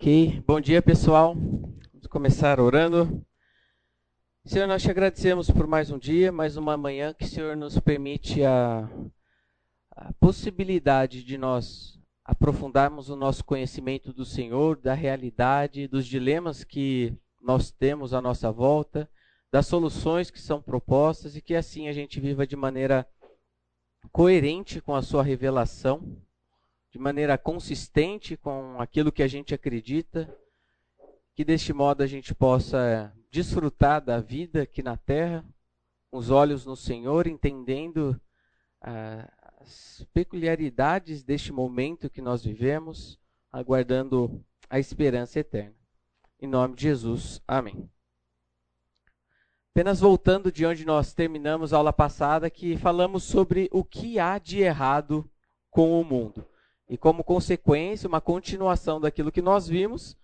Ok, bom dia pessoal. Vamos começar orando. Senhor, nós te agradecemos por mais um dia, mais uma manhã que o Senhor nos permite a, a possibilidade de nós aprofundarmos o nosso conhecimento do Senhor, da realidade, dos dilemas que nós temos à nossa volta, das soluções que são propostas e que assim a gente viva de maneira coerente com a sua revelação de maneira consistente com aquilo que a gente acredita, que deste modo a gente possa desfrutar da vida aqui na terra, com os olhos no Senhor, entendendo ah, as peculiaridades deste momento que nós vivemos, aguardando a esperança eterna. Em nome de Jesus, amém. Apenas voltando de onde nós terminamos a aula passada, que falamos sobre o que há de errado com o mundo. E como consequência, uma continuação daquilo que nós vimos,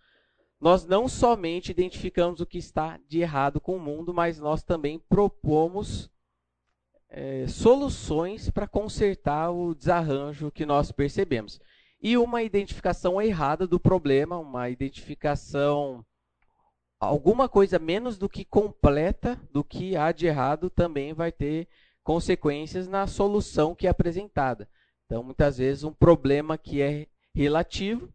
nós não somente identificamos o que está de errado com o mundo, mas nós também propomos é, soluções para consertar o desarranjo que nós percebemos. E uma identificação errada do problema, uma identificação alguma coisa menos do que completa do que há de errado também vai ter consequências na solução que é apresentada. Então, muitas vezes, um problema que é relativo,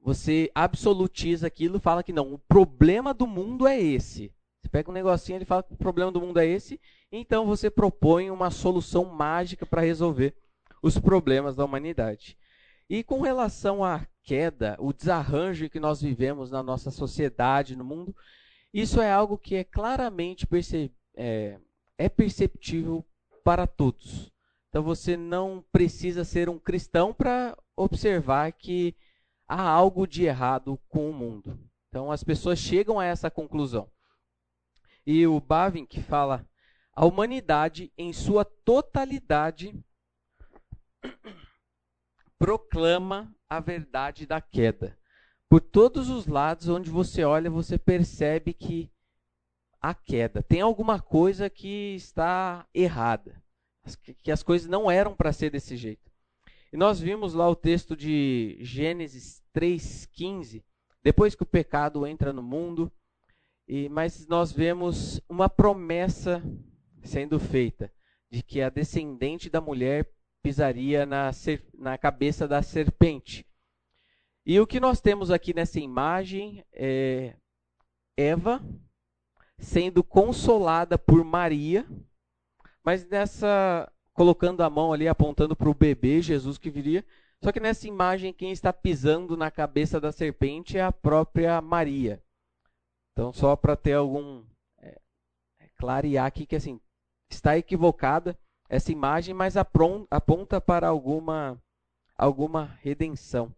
você absolutiza aquilo e fala que não, o problema do mundo é esse. Você pega um negocinho, ele fala que o problema do mundo é esse, então você propõe uma solução mágica para resolver os problemas da humanidade. E com relação à queda, o desarranjo que nós vivemos na nossa sociedade, no mundo, isso é algo que é claramente perce é, é perceptível para todos. Então você não precisa ser um cristão para observar que há algo de errado com o mundo. Então as pessoas chegam a essa conclusão. E o Bavinck fala: a humanidade em sua totalidade proclama a verdade da queda. Por todos os lados onde você olha, você percebe que há queda. Tem alguma coisa que está errada que as coisas não eram para ser desse jeito. E nós vimos lá o texto de Gênesis 3:15, depois que o pecado entra no mundo, e mas nós vemos uma promessa sendo feita de que a descendente da mulher pisaria na, na cabeça da serpente. E o que nós temos aqui nessa imagem é Eva sendo consolada por Maria, mas nessa colocando a mão ali apontando para o bebê Jesus que viria. Só que nessa imagem quem está pisando na cabeça da serpente é a própria Maria. Então só para ter algum é, é, clarear aqui que assim está equivocada essa imagem, mas aponta para alguma alguma redenção.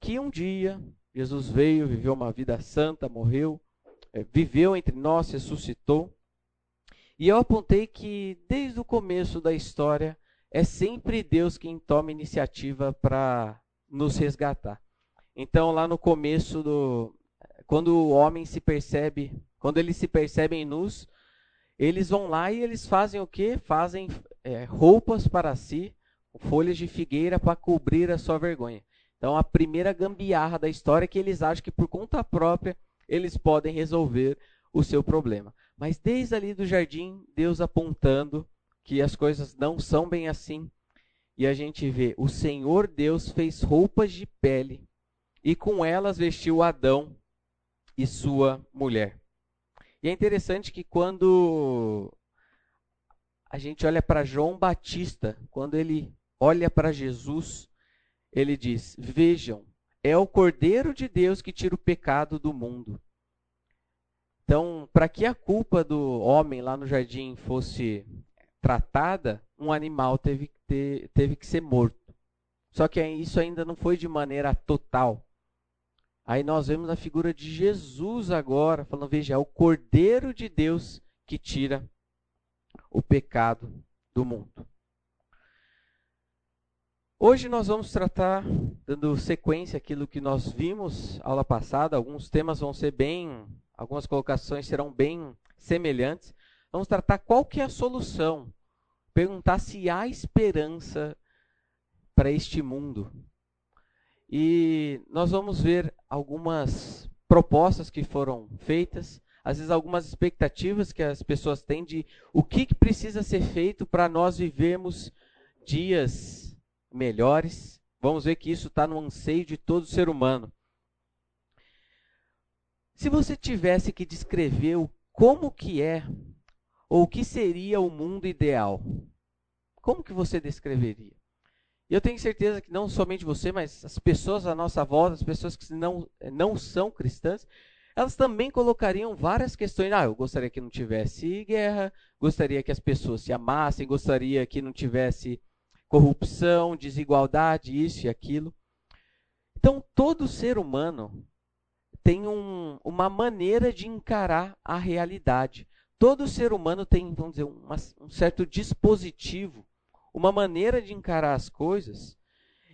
Que um dia Jesus veio, viveu uma vida santa, morreu, é, viveu entre nós, ressuscitou e eu apontei que desde o começo da história é sempre Deus quem toma iniciativa para nos resgatar. Então, lá no começo do quando o homem se percebe, quando eles se percebem nus, eles vão lá e eles fazem o quê? Fazem é, roupas para si, folhas de figueira para cobrir a sua vergonha. Então, a primeira gambiarra da história é que eles acham que por conta própria eles podem resolver o seu problema. Mas desde ali do jardim, Deus apontando que as coisas não são bem assim. E a gente vê, o Senhor Deus fez roupas de pele e com elas vestiu Adão e sua mulher. E é interessante que quando a gente olha para João Batista, quando ele olha para Jesus, ele diz: Vejam, é o Cordeiro de Deus que tira o pecado do mundo. Então, para que a culpa do homem lá no jardim fosse tratada, um animal teve que, ter, teve que ser morto. Só que isso ainda não foi de maneira total. Aí nós vemos a figura de Jesus agora, falando: veja, é o Cordeiro de Deus que tira o pecado do mundo. Hoje nós vamos tratar, dando sequência àquilo que nós vimos aula passada, alguns temas vão ser bem algumas colocações serão bem semelhantes. Vamos tratar qual que é a solução. Perguntar se há esperança para este mundo. e nós vamos ver algumas propostas que foram feitas, às vezes algumas expectativas que as pessoas têm de o que, que precisa ser feito para nós vivermos dias melhores. Vamos ver que isso está no anseio de todo ser humano. Se você tivesse que descrever o como que é ou o que seria o mundo ideal, como que você descreveria? Eu tenho certeza que não somente você, mas as pessoas à nossa volta, as pessoas que não, não são cristãs, elas também colocariam várias questões. Ah, eu gostaria que não tivesse guerra, gostaria que as pessoas se amassem, gostaria que não tivesse corrupção, desigualdade, isso e aquilo. Então, todo ser humano tem um, uma maneira de encarar a realidade. Todo ser humano tem, vamos dizer, uma, um certo dispositivo uma maneira de encarar as coisas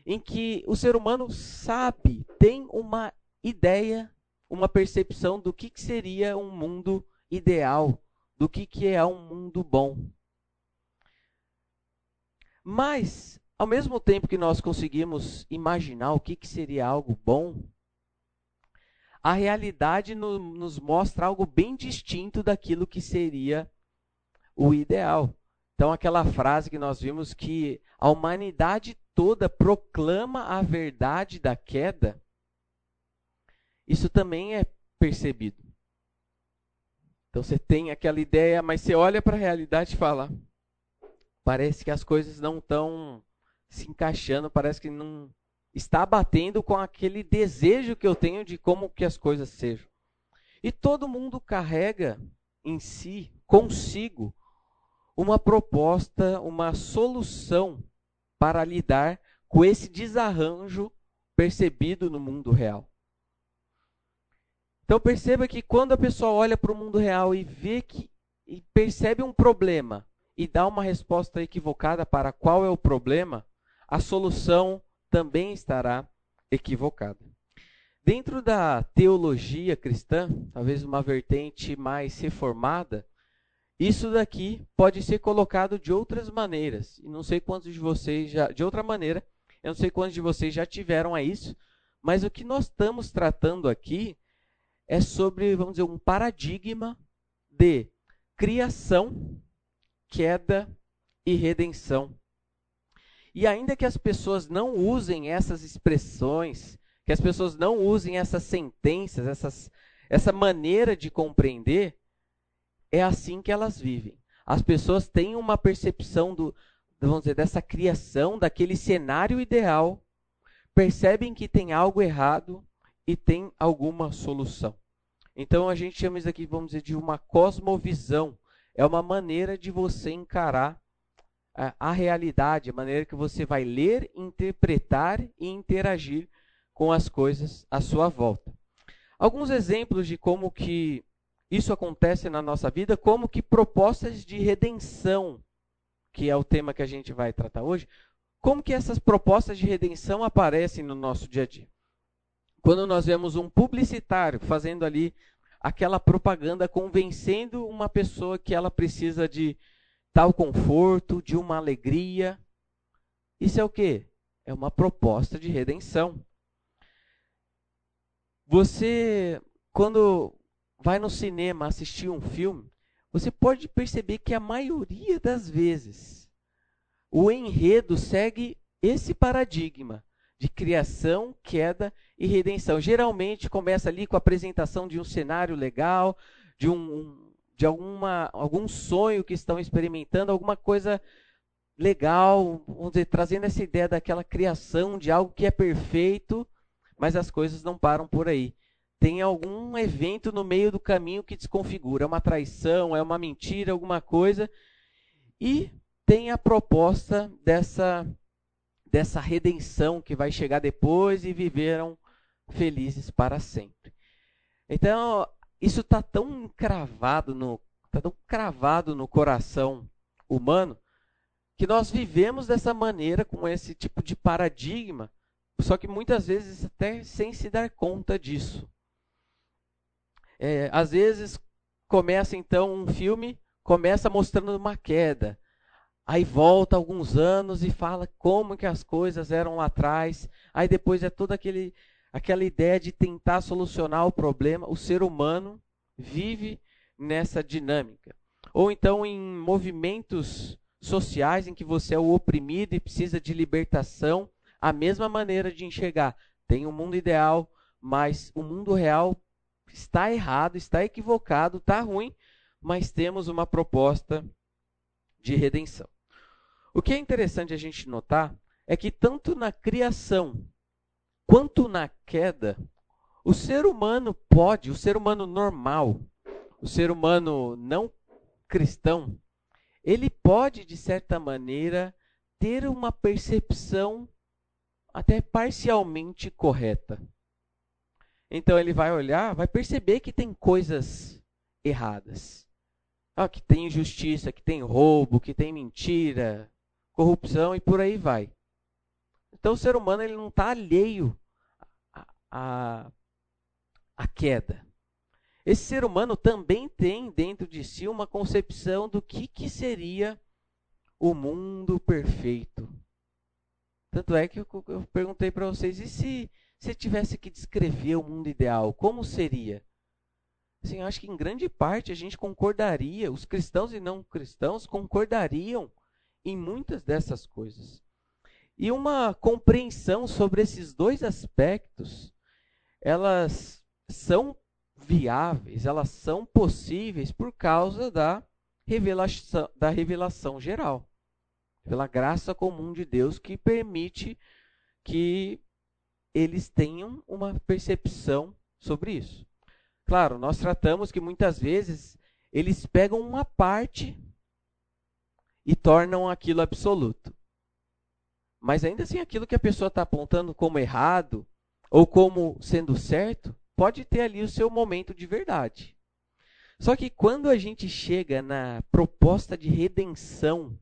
em que o ser humano sabe, tem uma ideia, uma percepção do que, que seria um mundo ideal, do que, que é um mundo bom. Mas, ao mesmo tempo que nós conseguimos imaginar o que, que seria algo bom, a realidade no, nos mostra algo bem distinto daquilo que seria o ideal. Então, aquela frase que nós vimos que a humanidade toda proclama a verdade da queda, isso também é percebido. Então, você tem aquela ideia, mas você olha para a realidade e fala: parece que as coisas não estão se encaixando, parece que não está batendo com aquele desejo que eu tenho de como que as coisas sejam. E todo mundo carrega em si, consigo, uma proposta, uma solução para lidar com esse desarranjo percebido no mundo real. Então perceba que quando a pessoa olha para o mundo real e vê que e percebe um problema e dá uma resposta equivocada para qual é o problema, a solução também estará equivocada. Dentro da teologia cristã, talvez uma vertente mais reformada, isso daqui pode ser colocado de outras maneiras. E não sei quantos de vocês já. De outra maneira, eu não sei quantos de vocês já tiveram a isso. Mas o que nós estamos tratando aqui é sobre, vamos dizer, um paradigma de criação, queda e redenção. E ainda que as pessoas não usem essas expressões, que as pessoas não usem essas sentenças, essas, essa maneira de compreender, é assim que elas vivem. As pessoas têm uma percepção do, vamos dizer, dessa criação, daquele cenário ideal, percebem que tem algo errado e tem alguma solução. Então a gente chama isso aqui, vamos dizer, de uma cosmovisão. É uma maneira de você encarar a, realidade, a maneira que você vai ler, interpretar e interagir com as coisas à sua volta. Alguns exemplos de como que isso acontece na nossa vida, como que propostas de redenção, que é o tema que a gente vai tratar hoje, como que essas propostas de redenção aparecem no nosso dia a dia. Quando nós vemos um publicitário fazendo ali aquela propaganda convencendo uma pessoa que ela precisa de tal conforto, de uma alegria, isso é o que? É uma proposta de redenção. Você, quando vai no cinema assistir um filme, você pode perceber que a maioria das vezes o enredo segue esse paradigma de criação, queda e redenção. Geralmente começa ali com a apresentação de um cenário legal, de um de alguma algum sonho que estão experimentando, alguma coisa legal, vamos dizer, trazendo essa ideia daquela criação de algo que é perfeito, mas as coisas não param por aí tem algum evento no meio do caminho que desconfigura. É uma traição, é uma mentira, alguma coisa. E tem a proposta dessa, dessa redenção que vai chegar depois e viveram felizes para sempre. Então, isso está tão cravado no tá tão cravado no coração humano que nós vivemos dessa maneira com esse tipo de paradigma, só que muitas vezes até sem se dar conta disso. É, às vezes começa então um filme, começa mostrando uma queda. Aí volta alguns anos e fala como que as coisas eram lá atrás. Aí depois é toda aquele, aquela ideia de tentar solucionar o problema. O ser humano vive nessa dinâmica. Ou então em movimentos sociais em que você é o oprimido e precisa de libertação, a mesma maneira de enxergar. Tem um mundo ideal, mas o mundo real está errado, está equivocado, está ruim, mas temos uma proposta de redenção. O que é interessante a gente notar é que tanto na criação quanto na queda, o ser humano pode, o ser humano normal, o ser humano não cristão, ele pode, de certa maneira, ter uma percepção até parcialmente correta. Então ele vai olhar, vai perceber que tem coisas erradas. Ah, que tem injustiça, que tem roubo, que tem mentira, corrupção e por aí vai. Então o ser humano ele não está alheio à, à queda. Esse ser humano também tem dentro de si uma concepção do que, que seria o mundo perfeito. Tanto é que eu, eu perguntei para vocês, e se você tivesse que descrever o mundo ideal, como seria? Assim, acho que em grande parte a gente concordaria, os cristãos e não cristãos concordariam em muitas dessas coisas. E uma compreensão sobre esses dois aspectos, elas são viáveis, elas são possíveis por causa da revelação, da revelação geral, pela graça comum de Deus que permite que eles tenham uma percepção sobre isso. Claro, nós tratamos que muitas vezes eles pegam uma parte e tornam aquilo absoluto. Mas ainda assim, aquilo que a pessoa está apontando como errado ou como sendo certo, pode ter ali o seu momento de verdade. Só que quando a gente chega na proposta de redenção,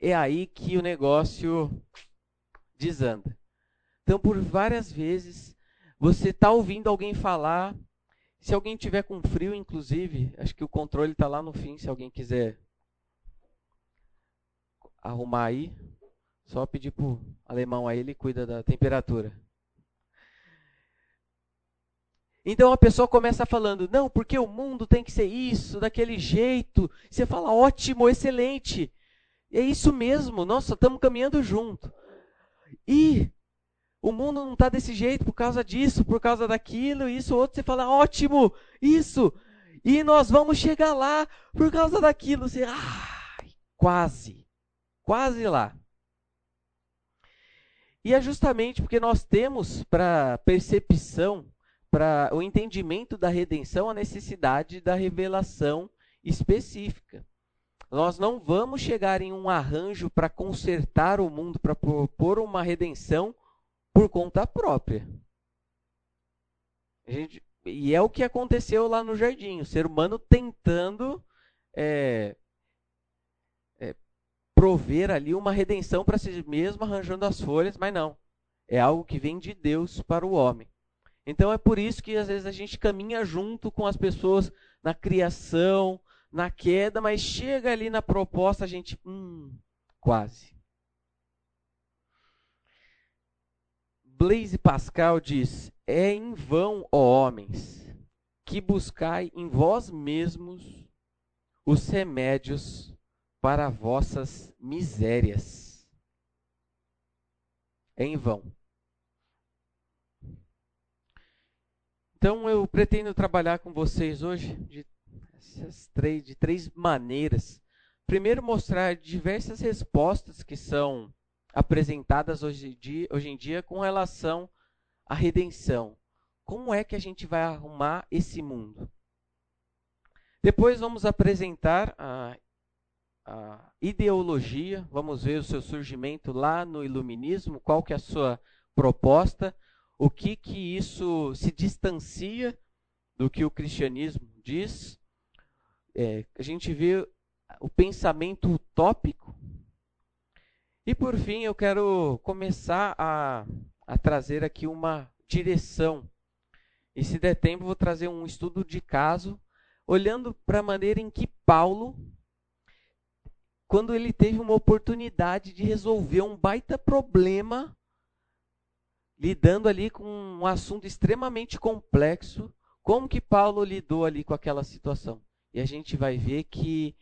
é aí que o negócio desanda. Então, por várias vezes, você está ouvindo alguém falar. Se alguém tiver com frio, inclusive, acho que o controle está lá no fim, se alguém quiser arrumar aí. Só pedir para o alemão aí, ele cuida da temperatura. Então a pessoa começa falando, não, porque o mundo tem que ser isso, daquele jeito. Você fala, ótimo, excelente. É isso mesmo, nós só estamos caminhando junto. E o mundo não está desse jeito por causa disso, por causa daquilo, isso, outro. Você fala, ótimo, isso. E nós vamos chegar lá por causa daquilo. Você, ah, quase, quase lá. E é justamente porque nós temos para percepção, para o entendimento da redenção, a necessidade da revelação específica. Nós não vamos chegar em um arranjo para consertar o mundo, para propor uma redenção por conta própria. Gente, e é o que aconteceu lá no jardim, o ser humano tentando é, prover ali uma redenção para si mesmo, arranjando as folhas, mas não. É algo que vem de Deus para o homem. Então é por isso que às vezes a gente caminha junto com as pessoas na criação, na queda, mas chega ali na proposta a gente, hum, quase. Blaise Pascal diz: É em vão, ó homens, que buscai em vós mesmos os remédios para vossas misérias. Em vão. Então eu pretendo trabalhar com vocês hoje de, três, de três maneiras. Primeiro, mostrar diversas respostas que são apresentadas hoje dia, hoje em dia com relação à redenção. Como é que a gente vai arrumar esse mundo? Depois vamos apresentar a, a ideologia, vamos ver o seu surgimento lá no iluminismo, qual que é a sua proposta, o que que isso se distancia do que o cristianismo diz. É, a gente vê o pensamento utópico e por fim, eu quero começar a, a trazer aqui uma direção. E se der tempo, vou trazer um estudo de caso, olhando para a maneira em que Paulo quando ele teve uma oportunidade de resolver um baita problema, lidando ali com um assunto extremamente complexo, como que Paulo lidou ali com aquela situação? E a gente vai ver que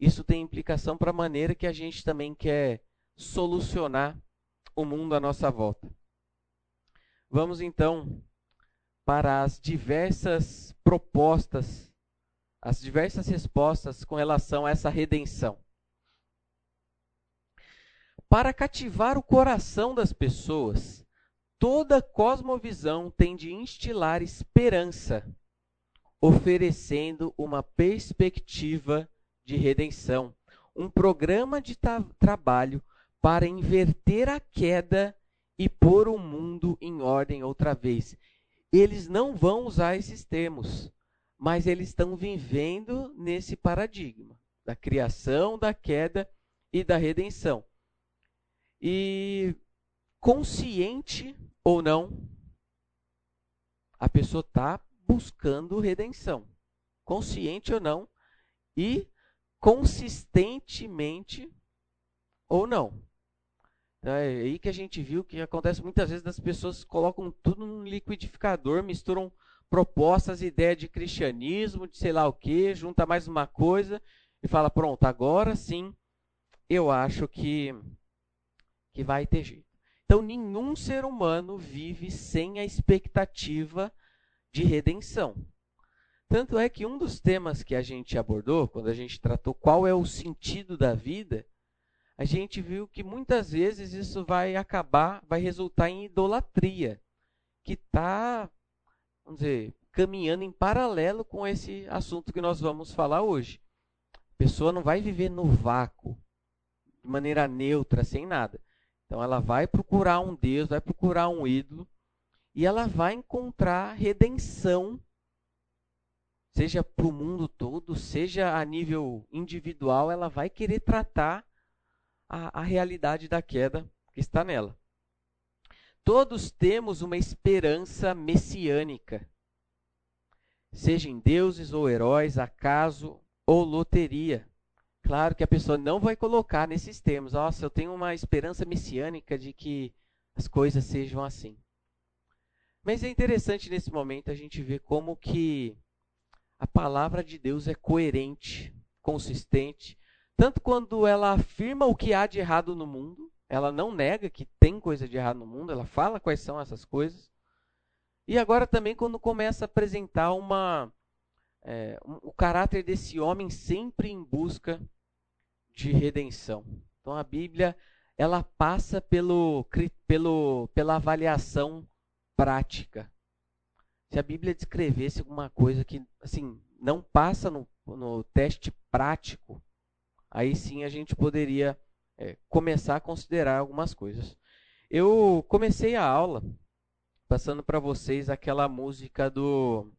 isso tem implicação para a maneira que a gente também quer solucionar o mundo à nossa volta. Vamos então para as diversas propostas, as diversas respostas com relação a essa redenção. Para cativar o coração das pessoas, toda cosmovisão tem de instilar esperança, oferecendo uma perspectiva de redenção, um programa de tra trabalho para inverter a queda e pôr o mundo em ordem outra vez. Eles não vão usar esses termos, mas eles estão vivendo nesse paradigma da criação, da queda e da redenção. E consciente ou não, a pessoa está buscando redenção. Consciente ou não, e consistentemente ou não. É aí que a gente viu que acontece muitas vezes das pessoas colocam tudo no liquidificador, misturam propostas, ideia de cristianismo, de sei lá o que, junta mais uma coisa e fala, pronto, agora sim eu acho que, que vai ter jeito. Então, nenhum ser humano vive sem a expectativa de redenção. Tanto é que um dos temas que a gente abordou, quando a gente tratou qual é o sentido da vida, a gente viu que muitas vezes isso vai acabar, vai resultar em idolatria, que está, vamos dizer, caminhando em paralelo com esse assunto que nós vamos falar hoje. A pessoa não vai viver no vácuo, de maneira neutra, sem nada. Então ela vai procurar um Deus, vai procurar um ídolo, e ela vai encontrar redenção, seja para o mundo todo, seja a nível individual, ela vai querer tratar a, a realidade da queda que está nela. Todos temos uma esperança messiânica, seja em deuses ou heróis, acaso ou loteria. Claro que a pessoa não vai colocar nesses termos, nossa, eu tenho uma esperança messiânica de que as coisas sejam assim. Mas é interessante nesse momento a gente ver como que a palavra de Deus é coerente, consistente tanto quando ela afirma o que há de errado no mundo, ela não nega que tem coisa de errado no mundo, ela fala quais são essas coisas. E agora também quando começa a apresentar uma, é, um, o caráter desse homem sempre em busca de redenção. Então a Bíblia ela passa pelo, pelo, pela avaliação prática. Se a Bíblia descrevesse alguma coisa que assim não passa no, no teste prático, aí sim a gente poderia é, começar a considerar algumas coisas. Eu comecei a aula passando para vocês aquela música do,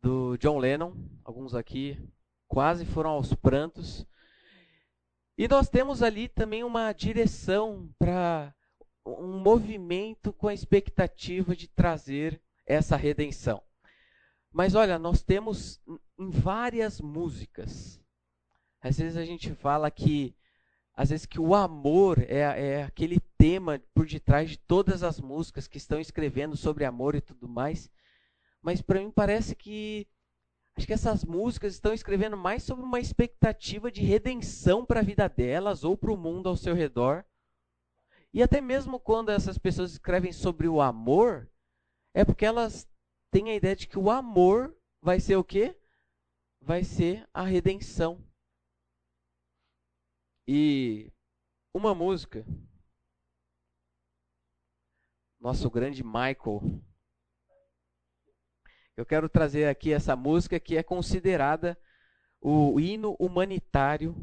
do John Lennon, alguns aqui quase foram aos prantos. E nós temos ali também uma direção para um movimento com a expectativa de trazer essa redenção. Mas olha, nós temos em várias músicas às vezes a gente fala que às vezes que o amor é, é aquele tema por detrás de todas as músicas que estão escrevendo sobre amor e tudo mais. Mas para mim parece que acho que essas músicas estão escrevendo mais sobre uma expectativa de redenção para a vida delas ou para o mundo ao seu redor. E até mesmo quando essas pessoas escrevem sobre o amor, é porque elas têm a ideia de que o amor vai ser o quê? Vai ser a redenção. E uma música, nosso grande Michael. Eu quero trazer aqui essa música que é considerada o hino humanitário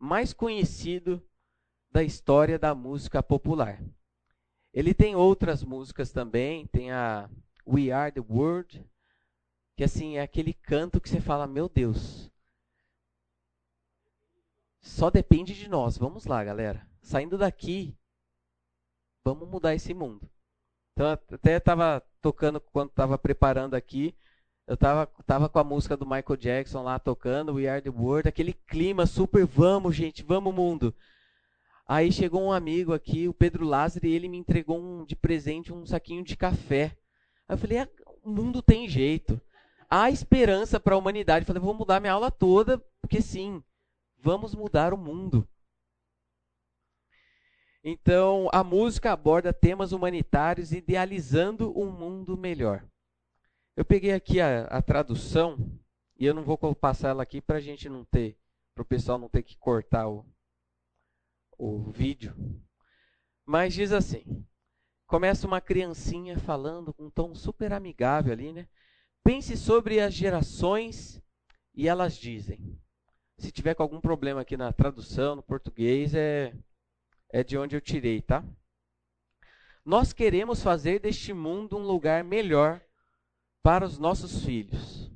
mais conhecido da história da música popular. Ele tem outras músicas também, tem a We Are the World, que assim é aquele canto que você fala, meu Deus, só depende de nós. Vamos lá, galera. Saindo daqui, vamos mudar esse mundo. Então, até estava tocando quando estava preparando aqui. Eu tava, tava com a música do Michael Jackson lá tocando, We Are the World, aquele clima super, vamos, gente, vamos, mundo. Aí chegou um amigo aqui, o Pedro Lázaro, e ele me entregou um, de presente um saquinho de café. Aí eu falei, ah, o mundo tem jeito. Há esperança para a humanidade. Eu falei, vou mudar minha aula toda, porque sim, vamos mudar o mundo. Então, a música aborda temas humanitários idealizando um mundo melhor. Eu peguei aqui a, a tradução e eu não vou passar ela aqui para a gente não ter, para o pessoal não ter que cortar o, o vídeo. Mas diz assim: começa uma criancinha falando com um tom super amigável ali, né? Pense sobre as gerações e elas dizem. Se tiver com algum problema aqui na tradução, no português, é, é de onde eu tirei, tá? Nós queremos fazer deste mundo um lugar melhor para os nossos filhos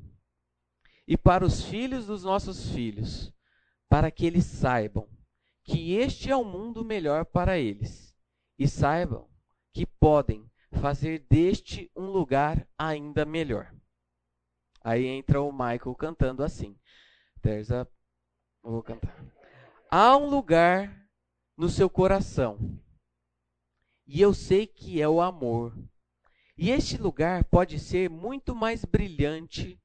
e para os filhos dos nossos filhos, para que eles saibam que este é o mundo melhor para eles e saibam que podem fazer deste um lugar ainda melhor. Aí entra o Michael cantando assim. There's a... Vou cantar. Há um lugar no seu coração. E eu sei que é o amor. E este lugar pode ser muito mais brilhante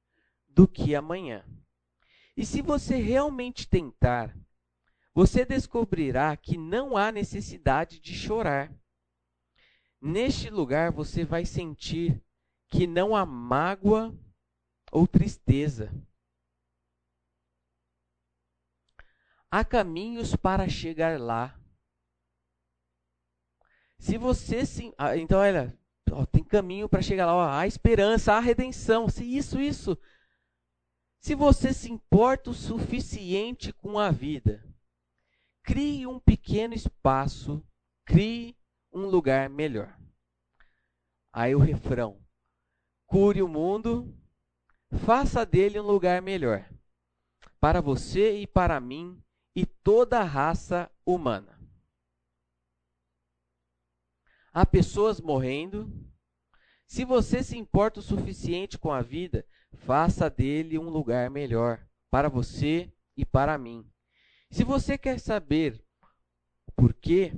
do que amanhã. E se você realmente tentar, você descobrirá que não há necessidade de chorar. Neste lugar você vai sentir que não há mágoa ou tristeza. Há caminhos para chegar lá. Se você se. Ah, então, olha, ó, tem caminho para chegar lá. Ó, há esperança, há redenção. Se isso, isso. Se você se importa o suficiente com a vida, crie um pequeno espaço, crie um lugar melhor. Aí o refrão: cure o mundo, faça dele um lugar melhor, para você e para mim e toda a raça humana. Há pessoas morrendo. Se você se importa o suficiente com a vida, faça dele um lugar melhor para você e para mim. Se você quer saber por quê,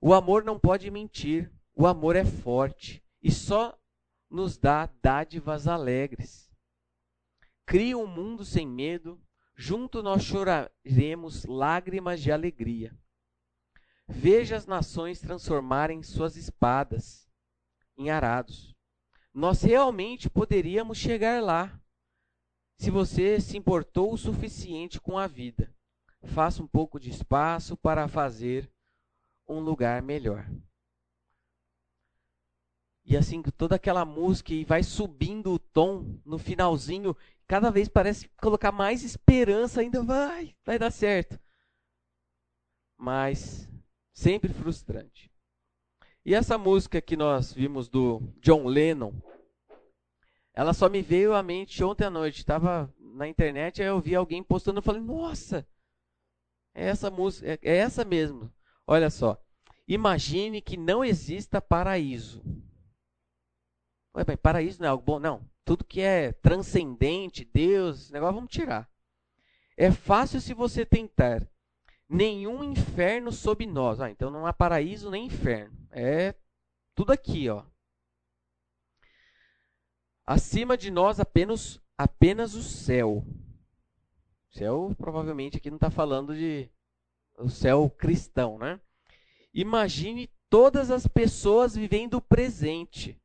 o amor não pode mentir, o amor é forte e só nos dá dádivas alegres. Cria um mundo sem medo, junto nós choraremos lágrimas de alegria. Veja as nações transformarem suas espadas em arados. Nós realmente poderíamos chegar lá. Se você se importou o suficiente com a vida, faça um pouco de espaço para fazer um lugar melhor. E assim, toda aquela música e vai subindo o tom no finalzinho, cada vez parece colocar mais esperança, ainda vai, vai dar certo. Mas sempre frustrante. E essa música que nós vimos do John Lennon, ela só me veio à mente ontem à noite. Estava na internet, aí eu vi alguém postando, eu falei, nossa, é essa música, é, é essa mesmo. Olha só, imagine que não exista paraíso. Ué, bem, paraíso não é algo bom? Não. Tudo que é transcendente, Deus, negócio vamos tirar. É fácil se você tentar nenhum inferno sob nós. Ah, então não há paraíso nem inferno. É tudo aqui, ó. Acima de nós apenas apenas o céu. Céu provavelmente aqui não está falando de o céu cristão, né? Imagine todas as pessoas vivendo o presente.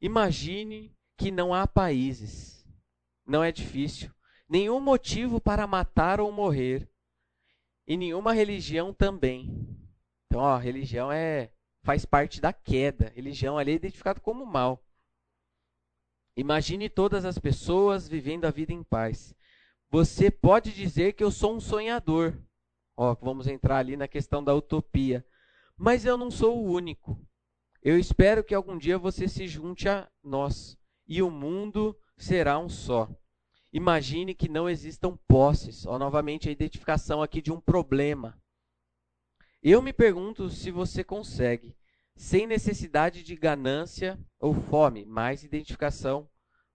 Imagine que não há países. Não é difícil. Nenhum motivo para matar ou morrer e nenhuma religião também. Então, ó, religião é faz parte da queda. Religião ali é identificado como mal. Imagine todas as pessoas vivendo a vida em paz. Você pode dizer que eu sou um sonhador. Ó, vamos entrar ali na questão da utopia. Mas eu não sou o único. Eu espero que algum dia você se junte a nós e o mundo será um só. Imagine que não existam posses. Ó, novamente a identificação aqui de um problema. Eu me pergunto se você consegue sem necessidade de ganância ou fome, mais identificação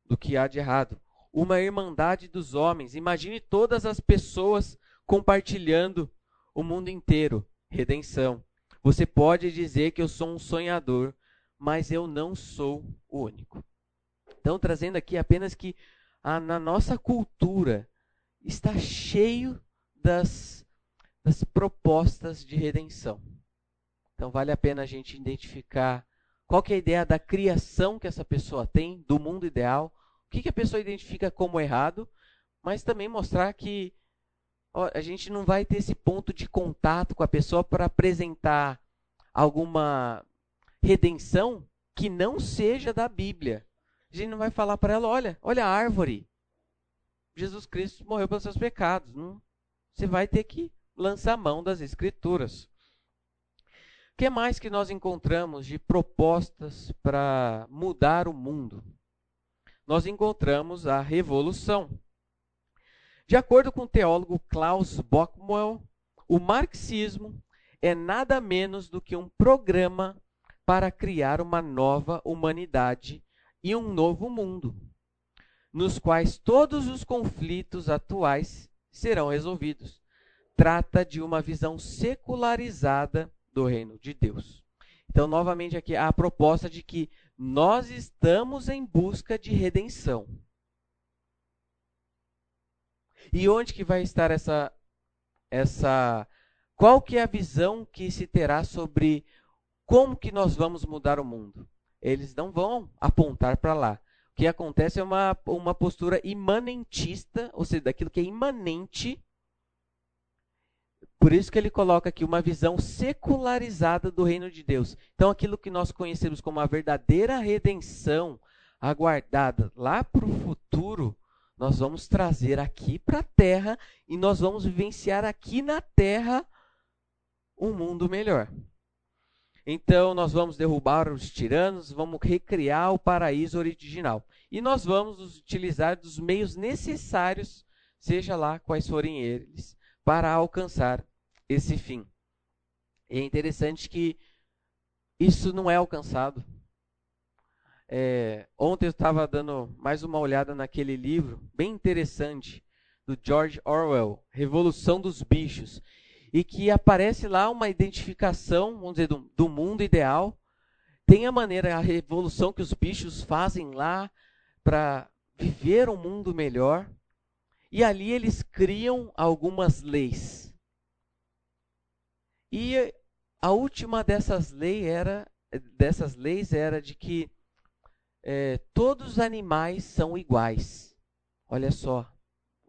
do que há de errado. Uma irmandade dos homens. Imagine todas as pessoas compartilhando o mundo inteiro. Redenção. Você pode dizer que eu sou um sonhador, mas eu não sou o único. Então, trazendo aqui apenas que a, na nossa cultura está cheio das, das propostas de redenção. Então, vale a pena a gente identificar qual é a ideia da criação que essa pessoa tem, do mundo ideal, o que, que a pessoa identifica como errado, mas também mostrar que ó, a gente não vai ter esse ponto de contato com a pessoa para apresentar alguma redenção que não seja da Bíblia. A gente não vai falar para ela, olha, olha a árvore. Jesus Cristo morreu pelos seus pecados. Não? Você vai ter que lançar mão das escrituras. O que mais que nós encontramos de propostas para mudar o mundo? Nós encontramos a revolução. De acordo com o teólogo Klaus Bockwell, o marxismo é nada menos do que um programa para criar uma nova humanidade e um novo mundo, nos quais todos os conflitos atuais serão resolvidos. Trata de uma visão secularizada do reino de Deus. Então, novamente aqui a proposta de que nós estamos em busca de redenção. E onde que vai estar essa essa qual que é a visão que se terá sobre como que nós vamos mudar o mundo? Eles não vão apontar para lá. O que acontece é uma, uma postura imanentista, ou seja, daquilo que é imanente. Por isso que ele coloca aqui uma visão secularizada do reino de Deus. Então, aquilo que nós conhecemos como a verdadeira redenção aguardada lá para o futuro, nós vamos trazer aqui para a terra e nós vamos vivenciar aqui na terra um mundo melhor. Então, nós vamos derrubar os tiranos, vamos recriar o paraíso original. E nós vamos utilizar dos meios necessários, seja lá quais forem eles, para alcançar esse fim. E é interessante que isso não é alcançado. É, ontem eu estava dando mais uma olhada naquele livro, bem interessante, do George Orwell, Revolução dos Bichos e que aparece lá uma identificação, vamos dizer, do, do mundo ideal. Tem a maneira, a revolução que os bichos fazem lá para viver um mundo melhor. E ali eles criam algumas leis. E a última dessas leis era, dessas leis era de que é, todos os animais são iguais. Olha só,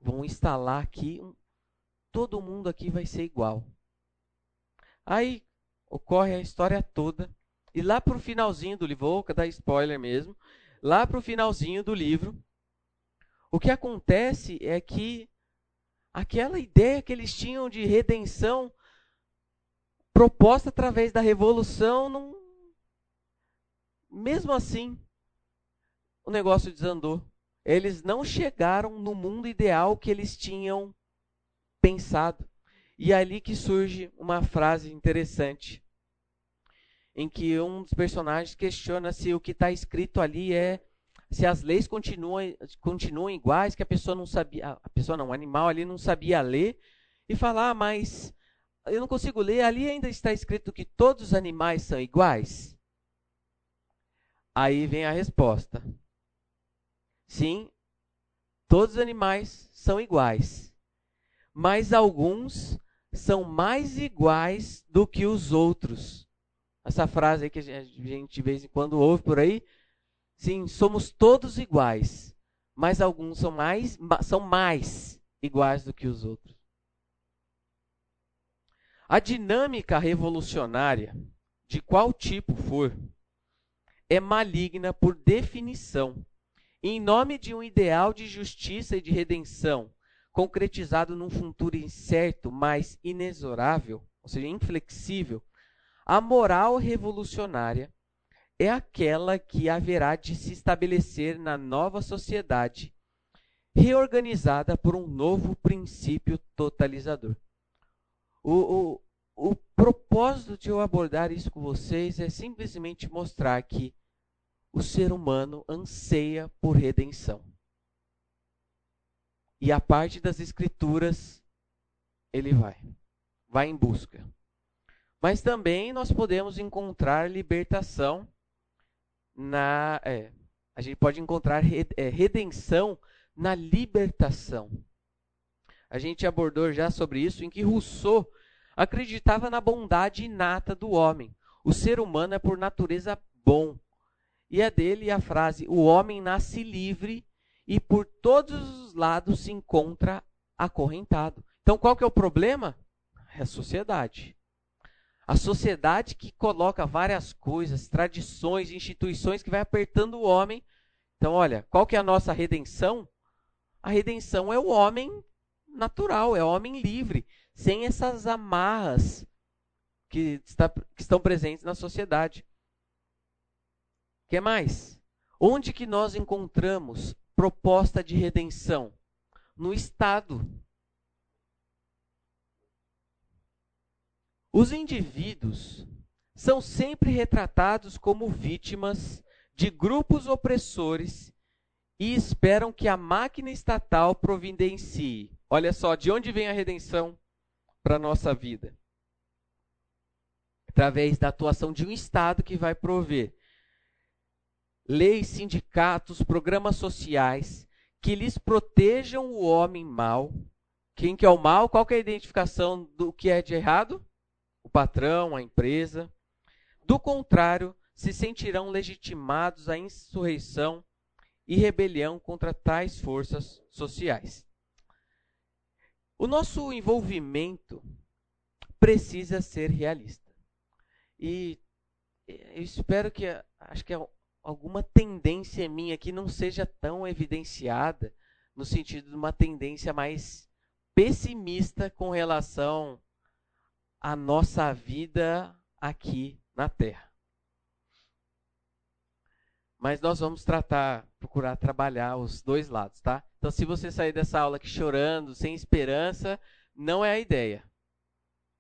vão instalar aqui um, todo mundo aqui vai ser igual. Aí ocorre a história toda. E lá para o finalzinho do livro, vou dar spoiler mesmo, lá para o finalzinho do livro, o que acontece é que aquela ideia que eles tinham de redenção proposta através da revolução, não... mesmo assim, o negócio desandou. Eles não chegaram no mundo ideal que eles tinham pensado. E é ali que surge uma frase interessante, em que um dos personagens questiona se o que está escrito ali é se as leis continuam, continuam iguais, que a pessoa não sabia, a pessoa não, o animal ali não sabia ler, e falar, ah, mas eu não consigo ler, ali ainda está escrito que todos os animais são iguais. Aí vem a resposta. Sim, todos os animais são iguais mas alguns são mais iguais do que os outros. Essa frase aí que a gente de vez em quando ouve por aí. Sim, somos todos iguais, mas alguns são mais, são mais iguais do que os outros. A dinâmica revolucionária, de qual tipo for, é maligna por definição. Em nome de um ideal de justiça e de redenção concretizado num futuro incerto, mas inexorável, ou seja, inflexível, a moral revolucionária é aquela que haverá de se estabelecer na nova sociedade, reorganizada por um novo princípio totalizador. O, o, o propósito de eu abordar isso com vocês é simplesmente mostrar que o ser humano anseia por redenção. E a parte das escrituras ele vai, vai em busca. Mas também nós podemos encontrar libertação na. É, a gente pode encontrar é, redenção na libertação. A gente abordou já sobre isso, em que Rousseau acreditava na bondade inata do homem. O ser humano é por natureza bom. E é dele a frase: o homem nasce livre e por todos os lados se encontra acorrentado. Então qual que é o problema? É a sociedade. A sociedade que coloca várias coisas, tradições, instituições que vai apertando o homem. Então, olha, qual que é a nossa redenção? A redenção é o homem natural, é o homem livre, sem essas amarras que, está, que estão presentes na sociedade. O que mais? Onde que nós encontramos proposta de redenção? No Estado. Os indivíduos são sempre retratados como vítimas de grupos opressores e esperam que a máquina estatal providencie. Olha só, de onde vem a redenção para a nossa vida? Através da atuação de um Estado que vai prover leis, sindicatos, programas sociais que lhes protejam o homem mal. Quem que é o mal? Qual é a identificação do que é de errado? o patrão, a empresa. Do contrário, se sentirão legitimados à insurreição e rebelião contra tais forças sociais. O nosso envolvimento precisa ser realista. E eu espero que acho que alguma tendência minha aqui não seja tão evidenciada no sentido de uma tendência mais pessimista com relação a nossa vida aqui na Terra. Mas nós vamos tratar, procurar trabalhar os dois lados, tá? Então, se você sair dessa aula aqui chorando, sem esperança, não é a ideia,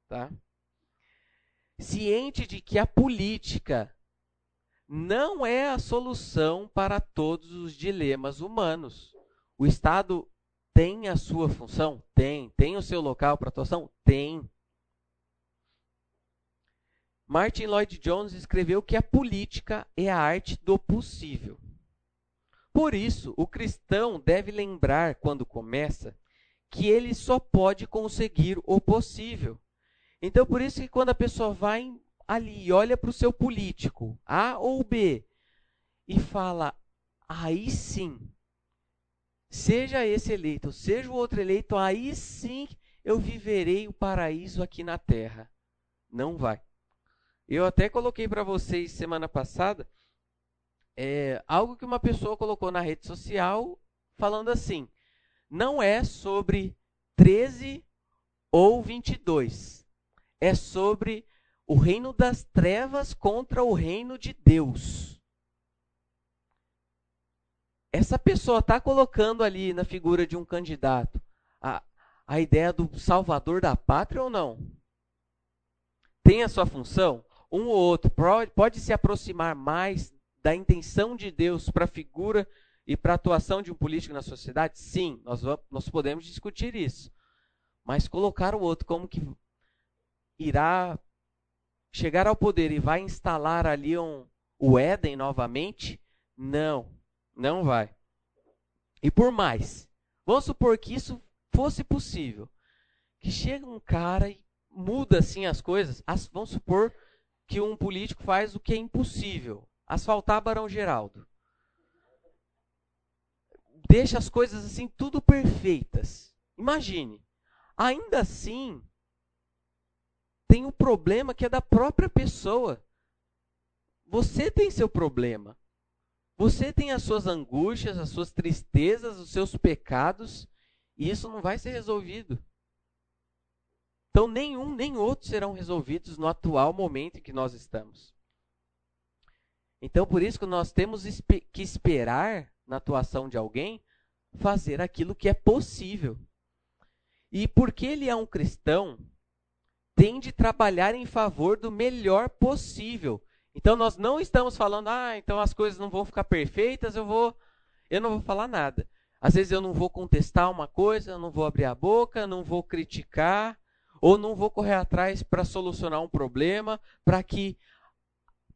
tá? Ciente de que a política não é a solução para todos os dilemas humanos. O Estado tem a sua função? Tem. Tem o seu local para atuação? Tem. Martin Lloyd Jones escreveu que a política é a arte do possível. Por isso, o cristão deve lembrar, quando começa, que ele só pode conseguir o possível. Então, por isso que quando a pessoa vai ali olha para o seu político, A ou B, e fala, aí sim, seja esse eleito, seja o outro eleito, aí sim eu viverei o paraíso aqui na terra. Não vai. Eu até coloquei para vocês semana passada é, algo que uma pessoa colocou na rede social falando assim: não é sobre 13 ou 22, é sobre o reino das trevas contra o reino de Deus. Essa pessoa está colocando ali na figura de um candidato a, a ideia do salvador da pátria ou não? Tem a sua função? um ou outro pode se aproximar mais da intenção de Deus para a figura e para a atuação de um político na sociedade? Sim, nós, vamos, nós podemos discutir isso. Mas colocar o outro como que irá chegar ao poder e vai instalar ali um, o Éden novamente? Não, não vai. E por mais, vamos supor que isso fosse possível, que chega um cara e muda assim as coisas, as, vamos supor que um político faz o que é impossível: asfaltar Barão Geraldo. Deixa as coisas assim tudo perfeitas. Imagine. Ainda assim, tem um problema que é da própria pessoa. Você tem seu problema. Você tem as suas angústias, as suas tristezas, os seus pecados, e isso não vai ser resolvido. Então, nenhum nem outro serão resolvidos no atual momento em que nós estamos. Então, por isso que nós temos que esperar na atuação de alguém fazer aquilo que é possível. E porque ele é um cristão, tem de trabalhar em favor do melhor possível. Então nós não estamos falando, ah, então as coisas não vão ficar perfeitas, eu vou eu não vou falar nada. Às vezes eu não vou contestar uma coisa, não vou abrir a boca, não vou criticar, ou não vou correr atrás para solucionar um problema, para que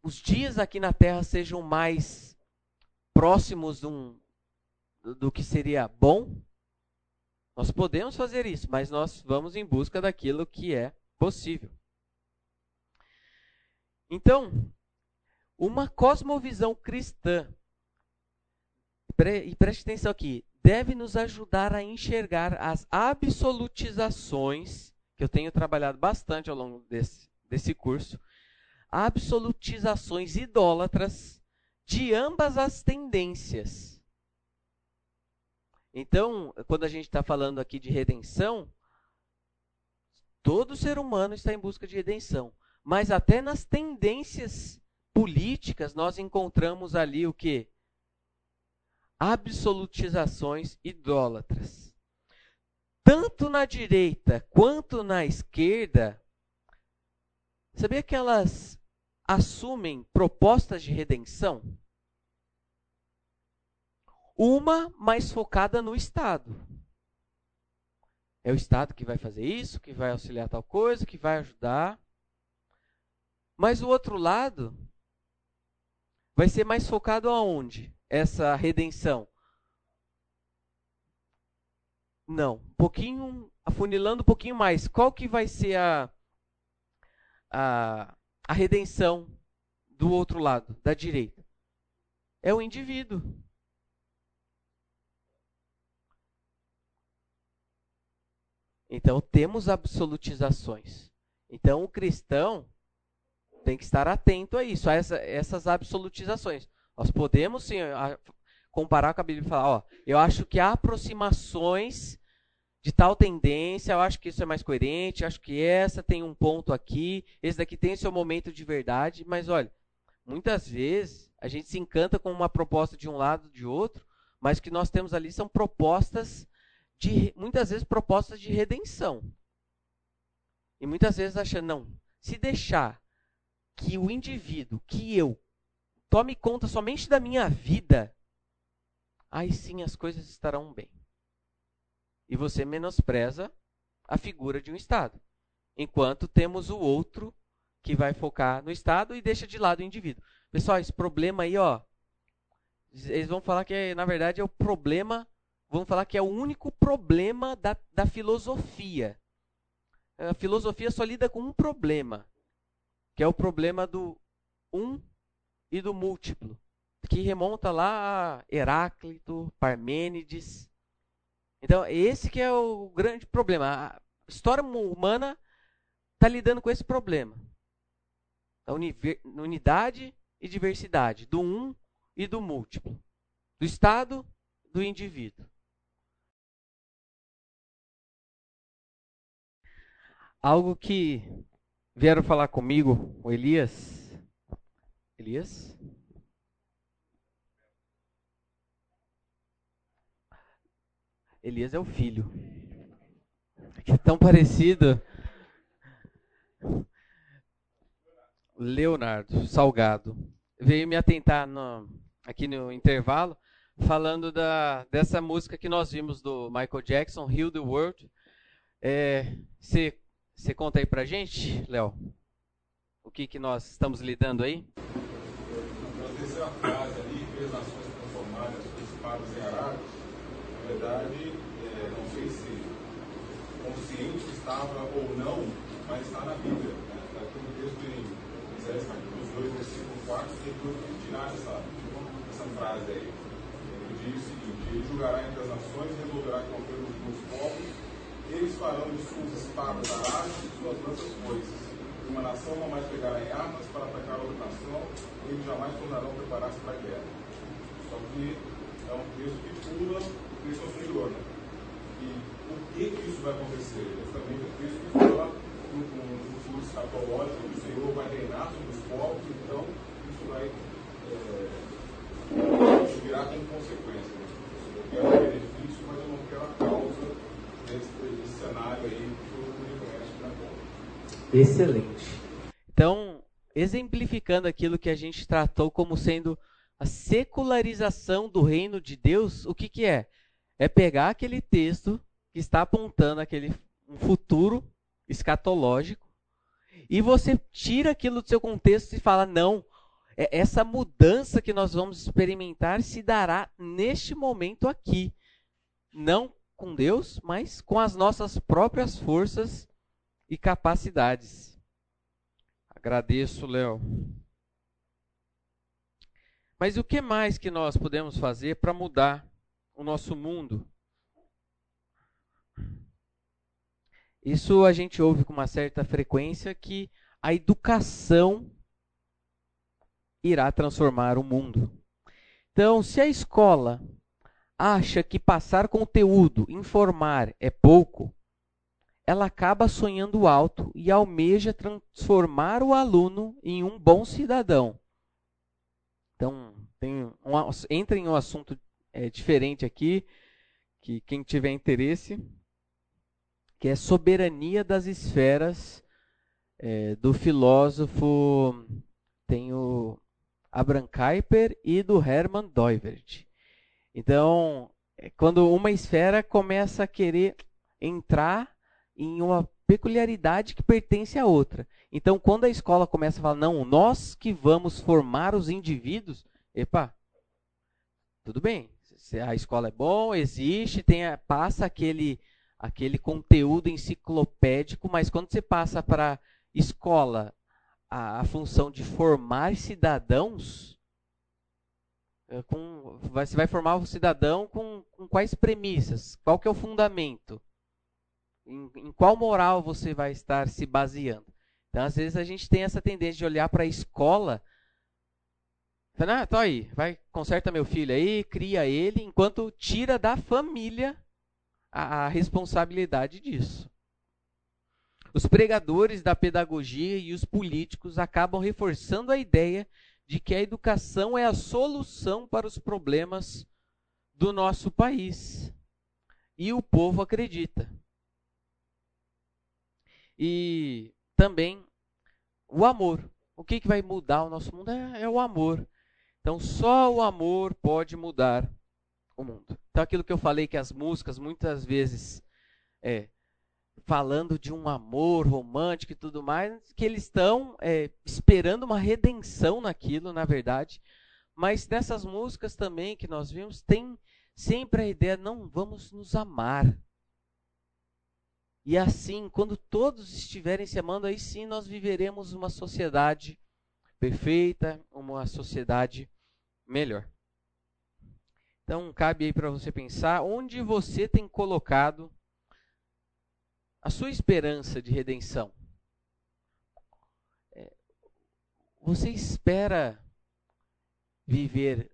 os dias aqui na Terra sejam mais próximos um, do que seria bom. Nós podemos fazer isso, mas nós vamos em busca daquilo que é possível. Então, uma cosmovisão cristã, e preste atenção aqui, deve nos ajudar a enxergar as absolutizações, que eu tenho trabalhado bastante ao longo desse, desse curso, absolutizações idólatras de ambas as tendências. Então, quando a gente está falando aqui de redenção, todo ser humano está em busca de redenção. Mas até nas tendências políticas nós encontramos ali o que? Absolutizações idólatras. Tanto na direita quanto na esquerda, sabia que elas assumem propostas de redenção? Uma mais focada no Estado. É o Estado que vai fazer isso, que vai auxiliar tal coisa, que vai ajudar. Mas o outro lado vai ser mais focado aonde? Essa redenção. Não, um pouquinho, afunilando um pouquinho mais. Qual que vai ser a, a, a redenção do outro lado, da direita? É o indivíduo. Então temos absolutizações. Então o cristão tem que estar atento a isso, a essa, essas absolutizações. Nós podemos sim comparar com a Bíblia e falar, ó, eu acho que há aproximações de tal tendência, eu acho que isso é mais coerente, acho que essa tem um ponto aqui, esse daqui tem seu momento de verdade, mas olha, muitas vezes a gente se encanta com uma proposta de um lado de outro, mas o que nós temos ali são propostas de muitas vezes propostas de redenção. E muitas vezes achando, não, se deixar que o indivíduo, que eu, tome conta somente da minha vida, aí sim as coisas estarão bem. E você menospreza a figura de um Estado. Enquanto temos o outro que vai focar no Estado e deixa de lado o indivíduo. Pessoal, esse problema aí, ó, eles vão falar que na verdade é o problema, vão falar que é o único problema da, da filosofia. A filosofia só lida com um problema, que é o problema do um e do múltiplo, que remonta lá a Heráclito, Parmênides. Então, esse que é o grande problema. A história humana está lidando com esse problema. A unidade e diversidade, do um e do múltiplo, do Estado, do indivíduo. Algo que vieram falar comigo, o Elias. Elias? Elias é o filho. Que é tão parecido. Leonardo Salgado veio me atentar no, aqui no intervalo falando da, dessa música que nós vimos do Michael Jackson, Heal the World. É, você você conta aí pra gente, Léo? O que, que nós estamos lidando aí? Essa é frase ali, fez nações transformadas, principados em arábios. Na verdade, é, não sei se consciente estava ou não, mas está na Bíblia. Né? Está aqui no texto em Isaías capítulo 2, versículo 4, tem que tirar essa, essa frase aí. Ele diz o seguinte, ele julgará entre as nações e resolverá contra os povos eles farão de suas espadas arados e suas lanças coisas. Uma nação não mais pegará em armas para atacar outra nação, eles jamais tornarão preparar-se para a guerra. Só que é um texto que pula o texto anterior. Né? E por que, que isso vai acontecer? Justamente o texto que fala no, no futuro escatológico, que o Senhor vai reinar sobre os povos, então isso vai é, virar como consequência. Né? Eu quero benefício, mas eu não quero a causa cenário aí conhece na conta. Excelente. Então, exemplificando aquilo que a gente tratou como sendo a secularização do reino de Deus, o que, que é? É pegar aquele texto que está apontando aquele um futuro escatológico e você tira aquilo do seu contexto e fala: não, é, essa mudança que nós vamos experimentar se dará neste momento aqui. Não com Deus, mas com as nossas próprias forças e capacidades. Agradeço, Léo. Mas o que mais que nós podemos fazer para mudar o nosso mundo? Isso a gente ouve com uma certa frequência que a educação irá transformar o mundo. Então, se a escola acha que passar conteúdo, informar é pouco, ela acaba sonhando alto e almeja transformar o aluno em um bom cidadão. Então, tem um, entra em um assunto é, diferente aqui, que quem tiver interesse, que é soberania das esferas, é, do filósofo, tem o Abraham Kuyper e do Hermann Doivert. Então, é quando uma esfera começa a querer entrar em uma peculiaridade que pertence à outra. Então, quando a escola começa a falar, não, nós que vamos formar os indivíduos, epa, tudo bem, a escola é bom, existe, tem, passa aquele, aquele conteúdo enciclopédico, mas quando você passa para escola a, a função de formar cidadãos, com, vai, você vai formar o cidadão com, com quais premissas? Qual que é o fundamento? Em, em, qual moral você vai estar se baseando? Então, às vezes, a gente tem essa tendência de olhar para a escola. Falar, ah, tô aí, vai, conserta meu filho aí, cria ele, enquanto tira da família a, a responsabilidade disso. Os pregadores da pedagogia e os políticos acabam reforçando a ideia de que a educação é a solução para os problemas do nosso país. E o povo acredita. E também o amor. O que, que vai mudar o nosso mundo é, é o amor. Então, só o amor pode mudar o mundo. Então, aquilo que eu falei que as músicas muitas vezes é, falando de um amor romântico e tudo mais, que eles estão é, esperando uma redenção naquilo, na verdade. Mas nessas músicas também que nós vimos, tem sempre a ideia, não vamos nos amar. E assim, quando todos estiverem se amando, aí sim nós viveremos uma sociedade perfeita, uma sociedade melhor. Então, cabe aí para você pensar onde você tem colocado a sua esperança de redenção. É, você espera viver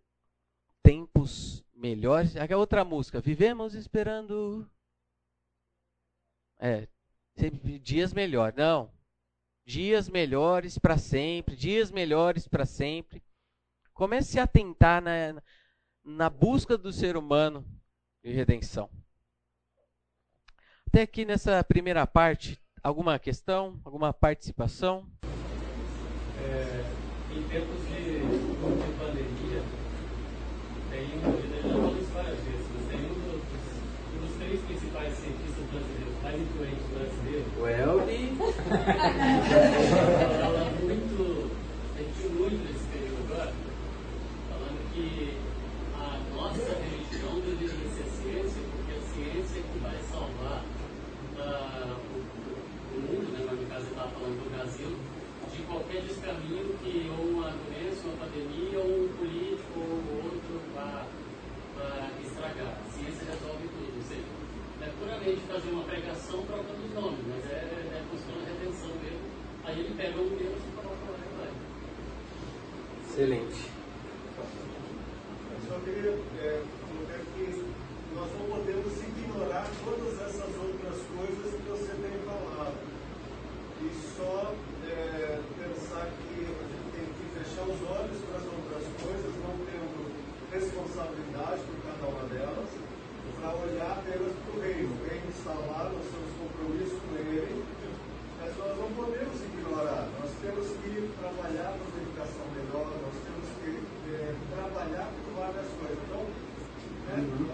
tempos melhores? Aquela outra música, vivemos esperando é, dias melhores. Não. Dias melhores para sempre, dias melhores para sempre. Comece a atentar na, na busca do ser humano de redenção. Até aqui nessa primeira parte, alguma questão, alguma participação? É, em tempos de, de pandemia, tem um, eu já falei isso várias vezes, mas tem um dos, um dos três principais cientistas brasileiros, mais influentes brasileiros. O Eldi. fala muito, a gente muito nesse período agora, falando que a nossa religião deveria ser ciência, porque a ciência é que vai salvar o, mundo, né, mas no caso eu estava falando do Brasil, de qualquer descaminho que ou uma doença, uma pandemia, ou um político ou outro vá, estragar. A ciência resolve tudo. Ou seja, não é puramente fazer uma pregação trocando os nomes, mas é, é buscando a retenção mesmo. Aí ele pega um Deus e coloca lá e vai. Excelente. Eu só queria é, colocar que nós não podemos ignorar todas essas outras coisas que você tem falado. E só é, pensar que a gente tem que fechar os olhos para as outras coisas, não tendo responsabilidade por cada uma delas, para olhar apenas para o reino. O reino está lá, nós temos compromisso com ele, mas nós não podemos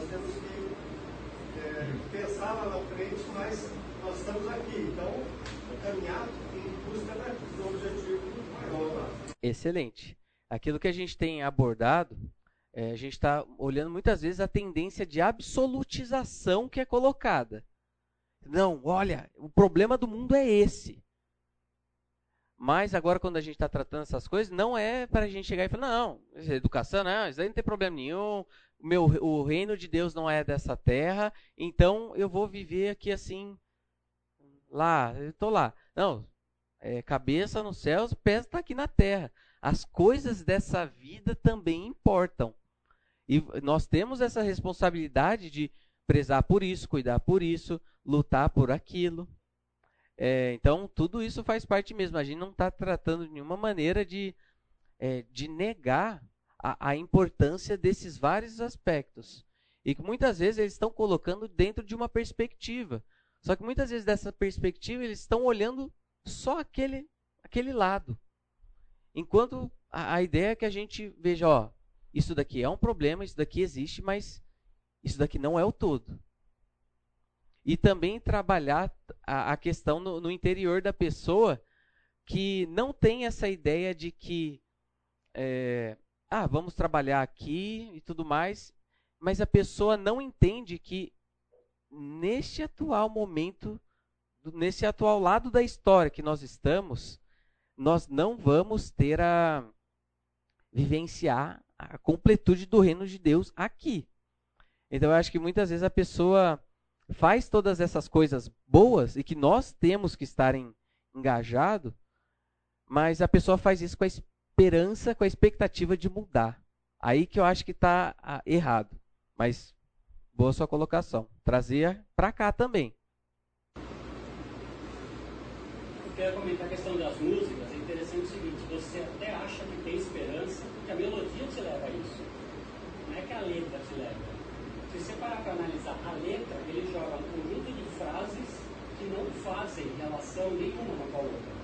temos que é, pensar lá na frente, mas nós estamos aqui. Então, caminhar em busca do objetivo maior. Excelente. Aquilo que a gente tem abordado, é, a gente está olhando muitas vezes a tendência de absolutização que é colocada. Não, olha, o problema do mundo é esse. Mas agora, quando a gente está tratando essas coisas, não é para a gente chegar e falar, não, educação, não, isso aí não tem problema nenhum, o, meu, o reino de Deus não é dessa terra, então eu vou viver aqui assim, lá, eu estou lá. Não, é, cabeça nos céus, pé está aqui na terra. As coisas dessa vida também importam. E nós temos essa responsabilidade de prezar por isso, cuidar por isso, lutar por aquilo. É, então, tudo isso faz parte mesmo. A gente não está tratando de nenhuma maneira de, é, de negar a, a, importância desses vários aspectos. E que muitas vezes eles estão colocando dentro de uma perspectiva. Só que muitas vezes dessa perspectiva eles estão olhando só aquele, aquele lado. Enquanto a, a ideia é que a gente veja, ó, isso daqui é um problema, isso daqui existe, mas isso daqui não é o todo e também trabalhar a, a questão no, no, interior da pessoa que não tem essa ideia de que é, ah vamos trabalhar aqui e tudo mais. Mas a pessoa não entende que neste atual momento nesse atual lado da história que nós estamos nós não vamos ter a vivenciar a completude do reino de Deus aqui. Então eu acho que muitas vezes a pessoa faz todas essas coisas boas e que nós temos que estar engajado, mas a pessoa faz isso com a esperança, com a expectativa de mudar. Aí que eu acho que está ah, errado. Mas boa sua colocação. Trazer para cá também. Eu quero comentar a questão das músicas. É interessante o seguinte: você até acha que tem esperança, porque a melodia te leva a isso. Não é que a letra te leva. Se você parar para analisar a letra, ele joga um conjunto de frases que não fazem relação nenhuma uma com a outra.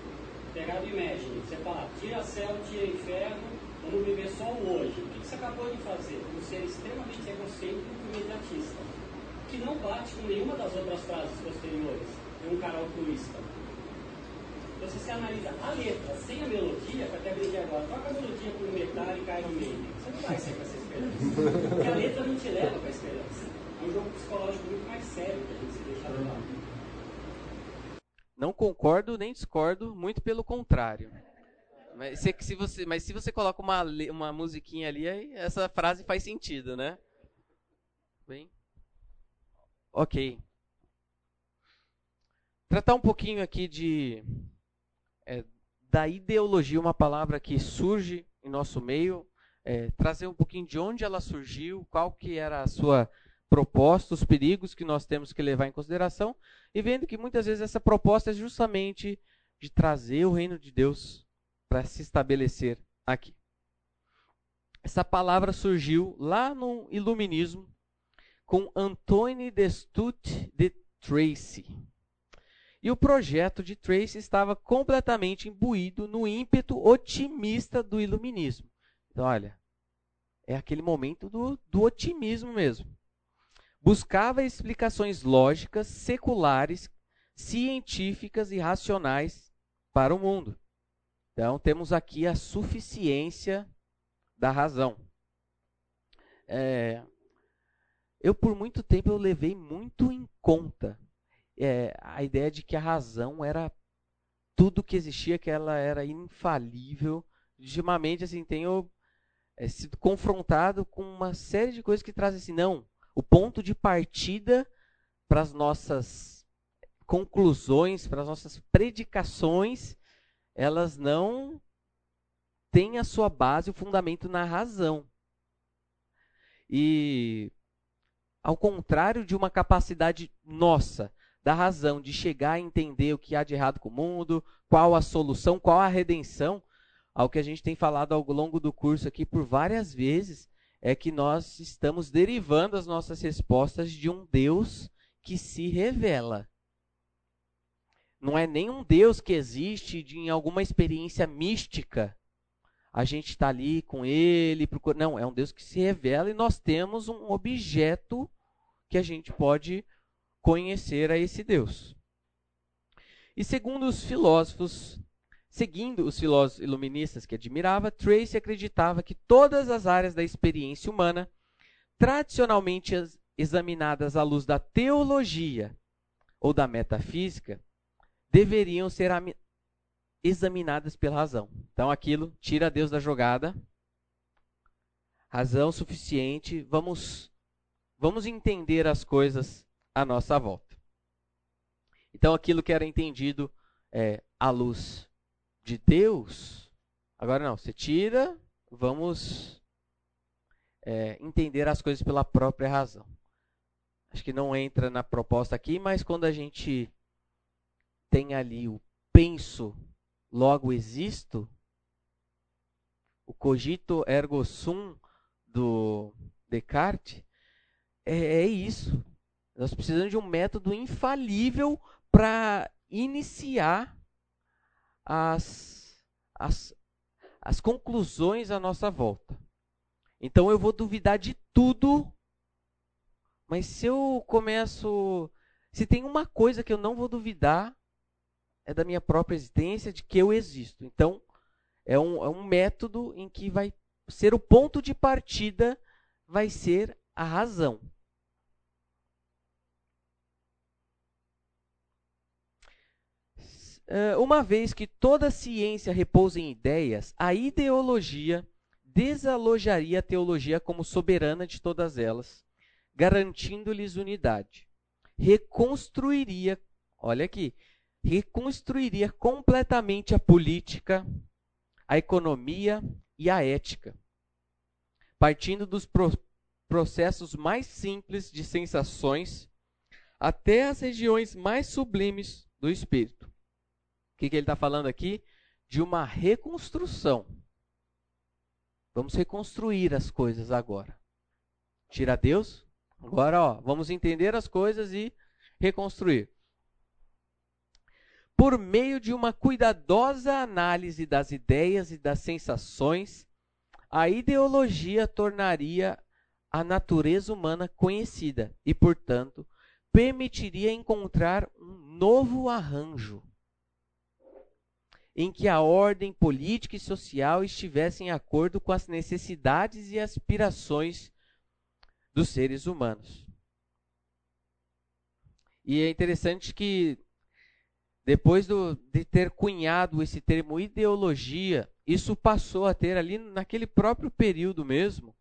Pegar do Imagine, você fala, tira céu, tira inferno, vamos viver só o hoje. O que você acabou de fazer? Um ser extremamente egocêntrico e imediatista, que não bate com nenhuma das outras frases posteriores. É um cara altruísta. Então, se você analisa a letra sem a melodia, que até brinquei agora, toca a melodia por metade e cai no meio. Você não vai sair com essa esperança. Porque a letra não te leva para a esperança. É um jogo psicológico muito mais sério que a gente se deixa levar. Não concordo nem discordo, muito pelo contrário. Mas se, se você, mas se você coloca uma, uma musiquinha ali, essa frase faz sentido, né? Bem. Ok. Tratar um pouquinho aqui de é, da ideologia, uma palavra que surge em nosso meio, é, trazer um pouquinho de onde ela surgiu, qual que era a sua proposta, os perigos que nós temos que levar em consideração, e vendo que muitas vezes essa proposta é justamente de trazer o reino de Deus para se estabelecer aqui. Essa palavra surgiu lá no Iluminismo com Antoine Destutt de Tracy. E o projeto de Tracy estava completamente imbuído no ímpeto otimista do iluminismo. Então, olha, é aquele momento do, do otimismo mesmo. Buscava explicações lógicas, seculares, científicas e racionais para o mundo. Então, temos aqui a suficiência da razão. É, eu, por muito tempo, eu levei muito em conta é, a ideia de que a razão era tudo que existia, que ela era infalível. Ultimamente, assim, tenho é, sido confrontado com uma série de coisas que trazem assim, não, o ponto de partida para as nossas conclusões, para as nossas predicações, elas não têm a sua base, o fundamento na razão. E ao contrário de uma capacidade nossa da razão de chegar a entender o que há de errado com o mundo, qual a solução, qual a redenção, ao que a gente tem falado ao longo do curso aqui por várias vezes, é que nós estamos derivando as nossas respostas de um Deus que se revela. Não é nem um Deus que existe de, em alguma experiência mística. A gente está ali com ele, procura... não, é um Deus que se revela e nós temos um objeto que a gente pode conhecer a esse Deus. E segundo os filósofos, seguindo os filósofos iluministas que admirava, Tracy acreditava que todas as áreas da experiência humana, tradicionalmente examinadas à luz da teologia ou da metafísica, deveriam ser examinadas pela razão. Então aquilo tira Deus da jogada. Razão suficiente, vamos vamos entender as coisas à nossa volta. Então aquilo que era entendido é, à luz de Deus, agora não, você tira, vamos é, entender as coisas pela própria razão. Acho que não entra na proposta aqui, mas quando a gente tem ali o penso, logo existo, o cogito ergo sum do Descartes, é, é isso. Nós precisamos de um método infalível para iniciar as, as, as conclusões à nossa volta. Então eu vou duvidar de tudo, mas se eu começo. Se tem uma coisa que eu não vou duvidar, é da minha própria existência, de que eu existo. Então, é um, é um método em que vai ser o ponto de partida, vai ser a razão. Uma vez que toda ciência repousa em ideias, a ideologia desalojaria a teologia como soberana de todas elas, garantindo-lhes unidade. Reconstruiria, olha aqui, reconstruiria completamente a política, a economia e a ética, partindo dos pro processos mais simples de sensações até as regiões mais sublimes do espírito. O que, que ele está falando aqui? De uma reconstrução. Vamos reconstruir as coisas agora. Tira Deus. Agora, ó, vamos entender as coisas e reconstruir por meio de uma cuidadosa análise das ideias e das sensações, a ideologia tornaria a natureza humana conhecida e, portanto, permitiria encontrar um novo arranjo em que a ordem política e social estivesse em acordo com as necessidades e aspirações dos seres humanos. E é interessante que depois do, de ter cunhado esse termo ideologia, isso passou a ter ali, naquele próprio período mesmo,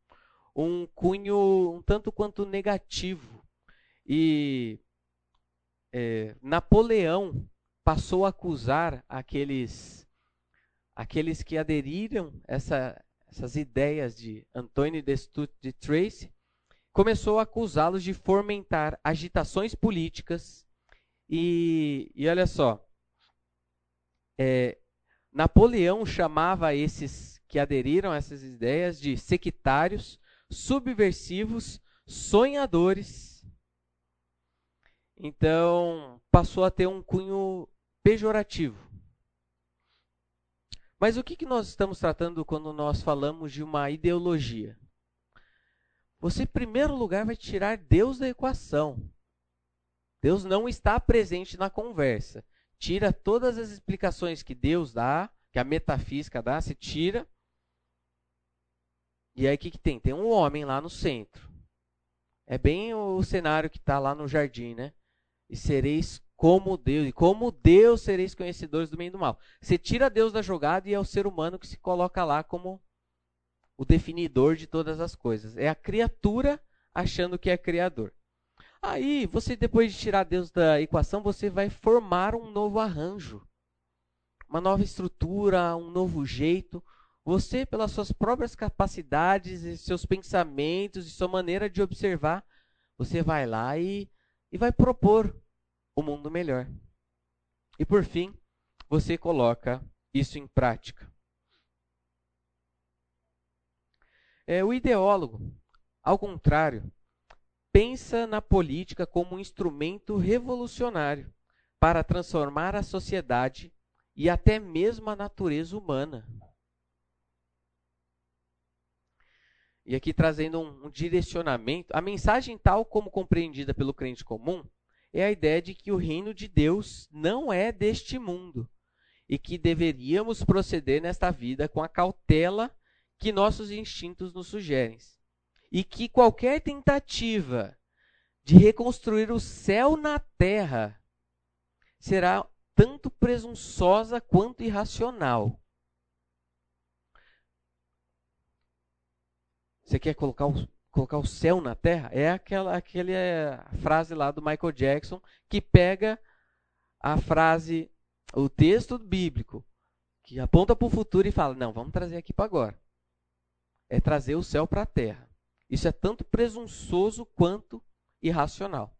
um cunho um tanto quanto negativo. E é, Napoleão passou a acusar aqueles, aqueles que aderiram essa, essas ideias de Antônio de Stout de Tracy, começou a acusá-los de fomentar agitações políticas e, e olha só, é, Napoleão chamava esses que aderiram a essas ideias de sectários, subversivos, sonhadores. Então, passou a ter um cunho pejorativo. Mas o que, que nós estamos tratando quando nós falamos de uma ideologia? Você, em primeiro lugar, vai tirar Deus da equação. Deus não está presente na conversa. Tira todas as explicações que Deus dá, que a metafísica dá, se tira. E aí o que, que tem? Tem um homem lá no centro. É bem o cenário que está lá no jardim, né? E sereis como Deus. E como Deus sereis conhecedores do bem e do mal. Você tira Deus da jogada e é o ser humano que se coloca lá como o definidor de todas as coisas. É a criatura achando que é criador. Aí, você depois de tirar Deus da equação, você vai formar um novo arranjo, uma nova estrutura, um novo jeito. Você, pelas suas próprias capacidades, e seus pensamentos e sua maneira de observar, você vai lá e, e vai propor o mundo melhor. E por fim, você coloca isso em prática. É, o ideólogo, ao contrário, pensa na política como um instrumento revolucionário para transformar a sociedade e até mesmo a natureza humana. e aqui trazendo um, um direcionamento, a mensagem tal como compreendida pelo crente comum é a ideia de que o reino de Deus não é deste mundo e que deveríamos proceder nesta vida com a cautela que nossos instintos nos sugerem. E que qualquer tentativa de reconstruir o céu na terra será tanto presunçosa quanto irracional. Você quer colocar o, colocar o céu na terra? É aquela, aquela é, frase lá do Michael Jackson que pega a frase, o texto bíblico, que aponta para o futuro e fala: não, vamos trazer aqui para agora. É trazer o céu para a terra. Isso é tanto presunçoso quanto irracional.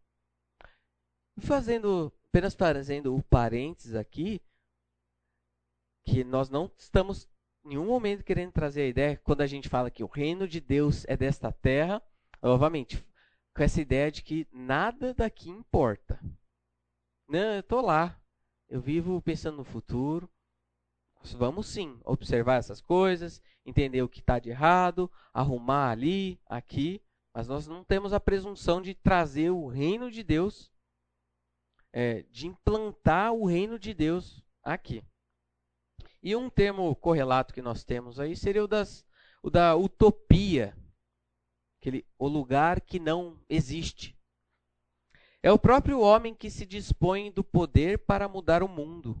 Fazendo, apenas fazendo o parênteses aqui, que nós não estamos nenhum momento querendo trazer a ideia, quando a gente fala que o reino de Deus é desta terra, novamente, com essa ideia de que nada daqui importa. Não, eu estou lá, eu vivo pensando no futuro. Vamos sim observar essas coisas, entender o que está de errado, arrumar ali, aqui, mas nós não temos a presunção de trazer o reino de Deus, é, de implantar o reino de Deus aqui. E um termo correlato que nós temos aí seria o, das, o da utopia, aquele, o lugar que não existe. É o próprio homem que se dispõe do poder para mudar o mundo.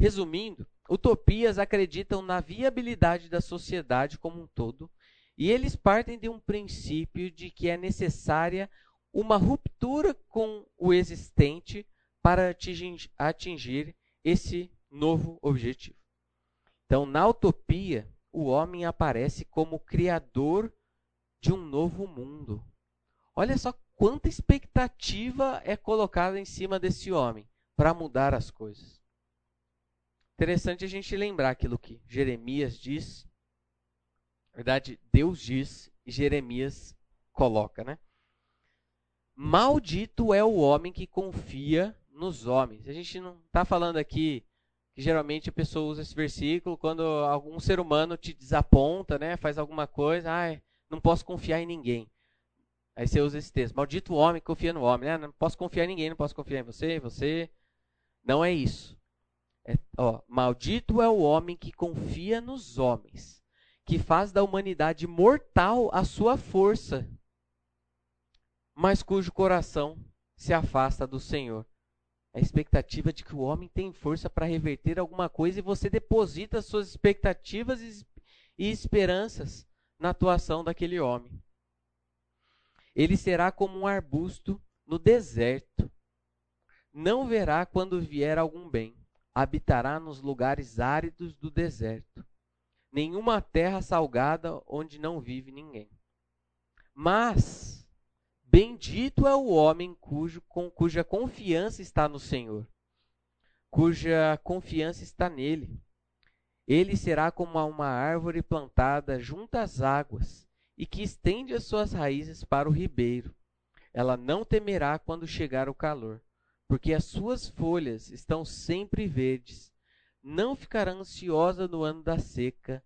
Resumindo, utopias acreditam na viabilidade da sociedade como um todo e eles partem de um princípio de que é necessária uma ruptura com o existente para atingir, esse novo objetivo. Então, na utopia, o homem aparece como criador de um novo mundo. Olha só quanta expectativa é colocada em cima desse homem para mudar as coisas. Interessante a gente lembrar aquilo que Jeremias diz verdade, Deus diz e Jeremias coloca, né? Maldito é o homem que confia nos homens. A gente não está falando aqui geralmente a pessoa usa esse versículo quando algum ser humano te desaponta, né? Faz alguma coisa, ah, não posso confiar em ninguém. Aí você usa esse texto. Maldito homem que confia no homem, né? Não posso confiar em ninguém, não posso confiar em você, você. Não é isso. É, ó, maldito é o homem que confia nos homens que faz da humanidade mortal a sua força, mas cujo coração se afasta do Senhor. A expectativa de que o homem tem força para reverter alguma coisa e você deposita suas expectativas e esperanças na atuação daquele homem. Ele será como um arbusto no deserto. Não verá quando vier algum bem. Habitará nos lugares áridos do deserto nenhuma terra salgada onde não vive ninguém. Mas bendito é o homem cujo, com, cuja confiança está no Senhor, cuja confiança está nele. Ele será como uma árvore plantada junto às águas e que estende as suas raízes para o ribeiro. Ela não temerá quando chegar o calor, porque as suas folhas estão sempre verdes não ficará ansiosa no ano da seca,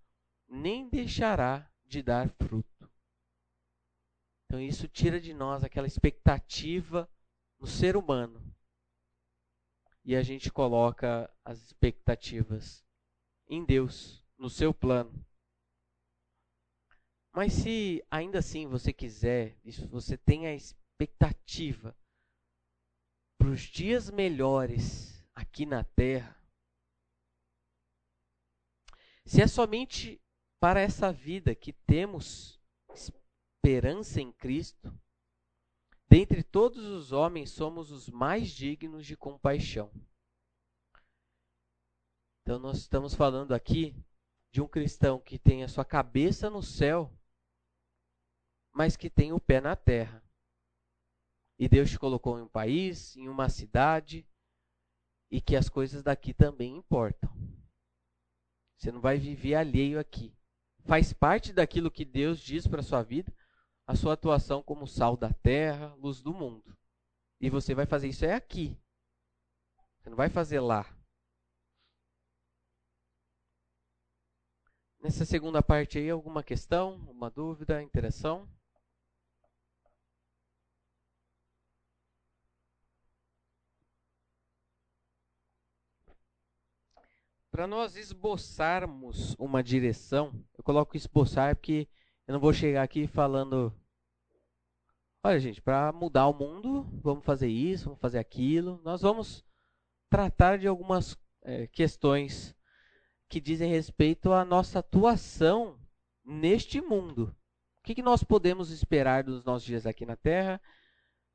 nem deixará de dar fruto. Então isso tira de nós aquela expectativa no ser humano. E a gente coloca as expectativas em Deus, no seu plano. Mas se ainda assim você quiser, se você tem a expectativa para os dias melhores aqui na terra, se é somente para essa vida que temos esperança em Cristo, dentre todos os homens somos os mais dignos de compaixão. Então nós estamos falando aqui de um cristão que tem a sua cabeça no céu, mas que tem o pé na terra. E Deus te colocou em um país, em uma cidade, e que as coisas daqui também importam. Você não vai viver alheio aqui. Faz parte daquilo que Deus diz para sua vida, a sua atuação como sal da terra, luz do mundo. E você vai fazer isso é aqui. Você não vai fazer lá. nessa segunda parte aí, alguma questão, uma dúvida, interação? Para nós esboçarmos uma direção, eu coloco esboçar porque eu não vou chegar aqui falando Olha, gente, para mudar o mundo, vamos fazer isso, vamos fazer aquilo. Nós vamos tratar de algumas é, questões que dizem respeito à nossa atuação neste mundo. O que, que nós podemos esperar dos nossos dias aqui na Terra?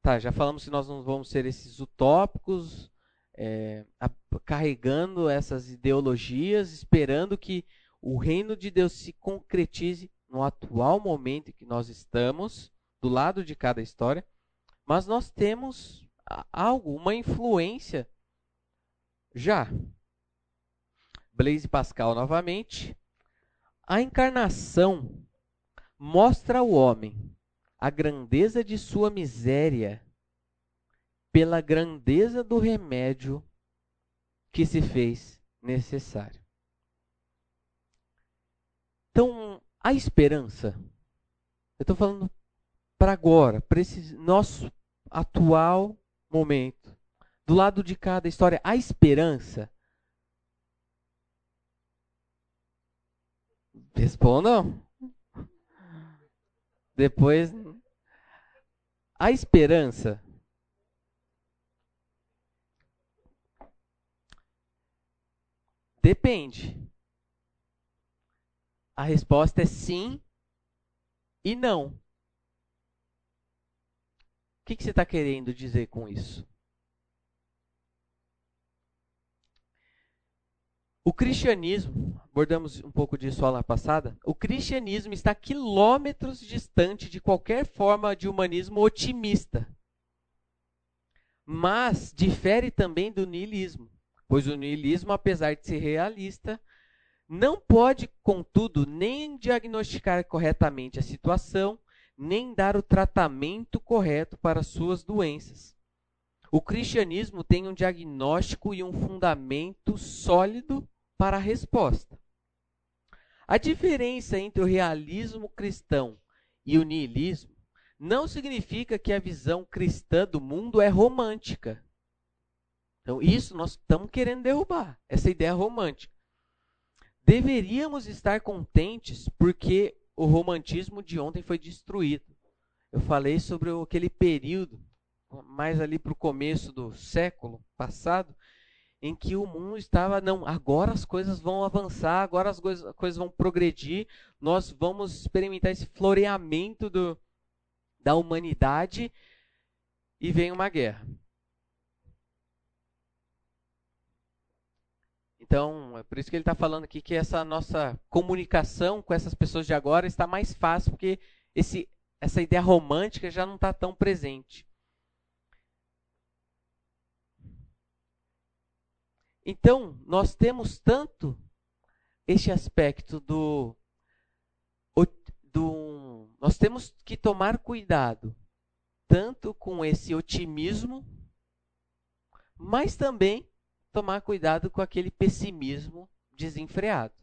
Tá, já falamos que nós não vamos ser esses utópicos, é, a, carregando essas ideologias, esperando que o reino de Deus se concretize no atual momento em que nós estamos, do lado de cada história, mas nós temos algo, uma influência já. Blaise Pascal novamente. A encarnação mostra ao homem a grandeza de sua miséria pela grandeza do remédio que se fez necessário. Então, a esperança, eu estou falando para agora, para esse nosso atual momento, do lado de cada história, a esperança. Respondam. Depois, a esperança Depende. A resposta é sim e não. Que, que você está querendo dizer com isso? O cristianismo, abordamos um pouco disso aula passada, o cristianismo está quilômetros distante de qualquer forma de humanismo otimista. Mas difere também do niilismo pois o niilismo, apesar de ser realista, não pode, contudo, nem diagnosticar corretamente a situação, nem dar o tratamento correto para suas doenças. O cristianismo tem um diagnóstico e um fundamento sólido para a resposta. A diferença entre o realismo cristão e o niilismo não significa que a visão cristã do mundo é romântica. Então, isso nós estamos querendo derrubar, essa ideia romântica. Deveríamos estar contentes porque o romantismo de ontem foi destruído. Eu falei sobre aquele período, mais ali para o começo do século passado, em que o mundo estava, não, agora as coisas vão avançar, agora as coisas, vão progredir, nós vamos experimentar esse floreamento do, da humanidade e vem uma guerra. Então, é por isso que ele está falando aqui que essa nossa comunicação com essas pessoas de agora está mais fácil, porque esse, essa ideia romântica já não está tão presente. Então, nós temos tanto este aspecto do, do. Nós temos que tomar cuidado, tanto com esse otimismo, mas também tomar cuidado com aquele pessimismo desenfreado.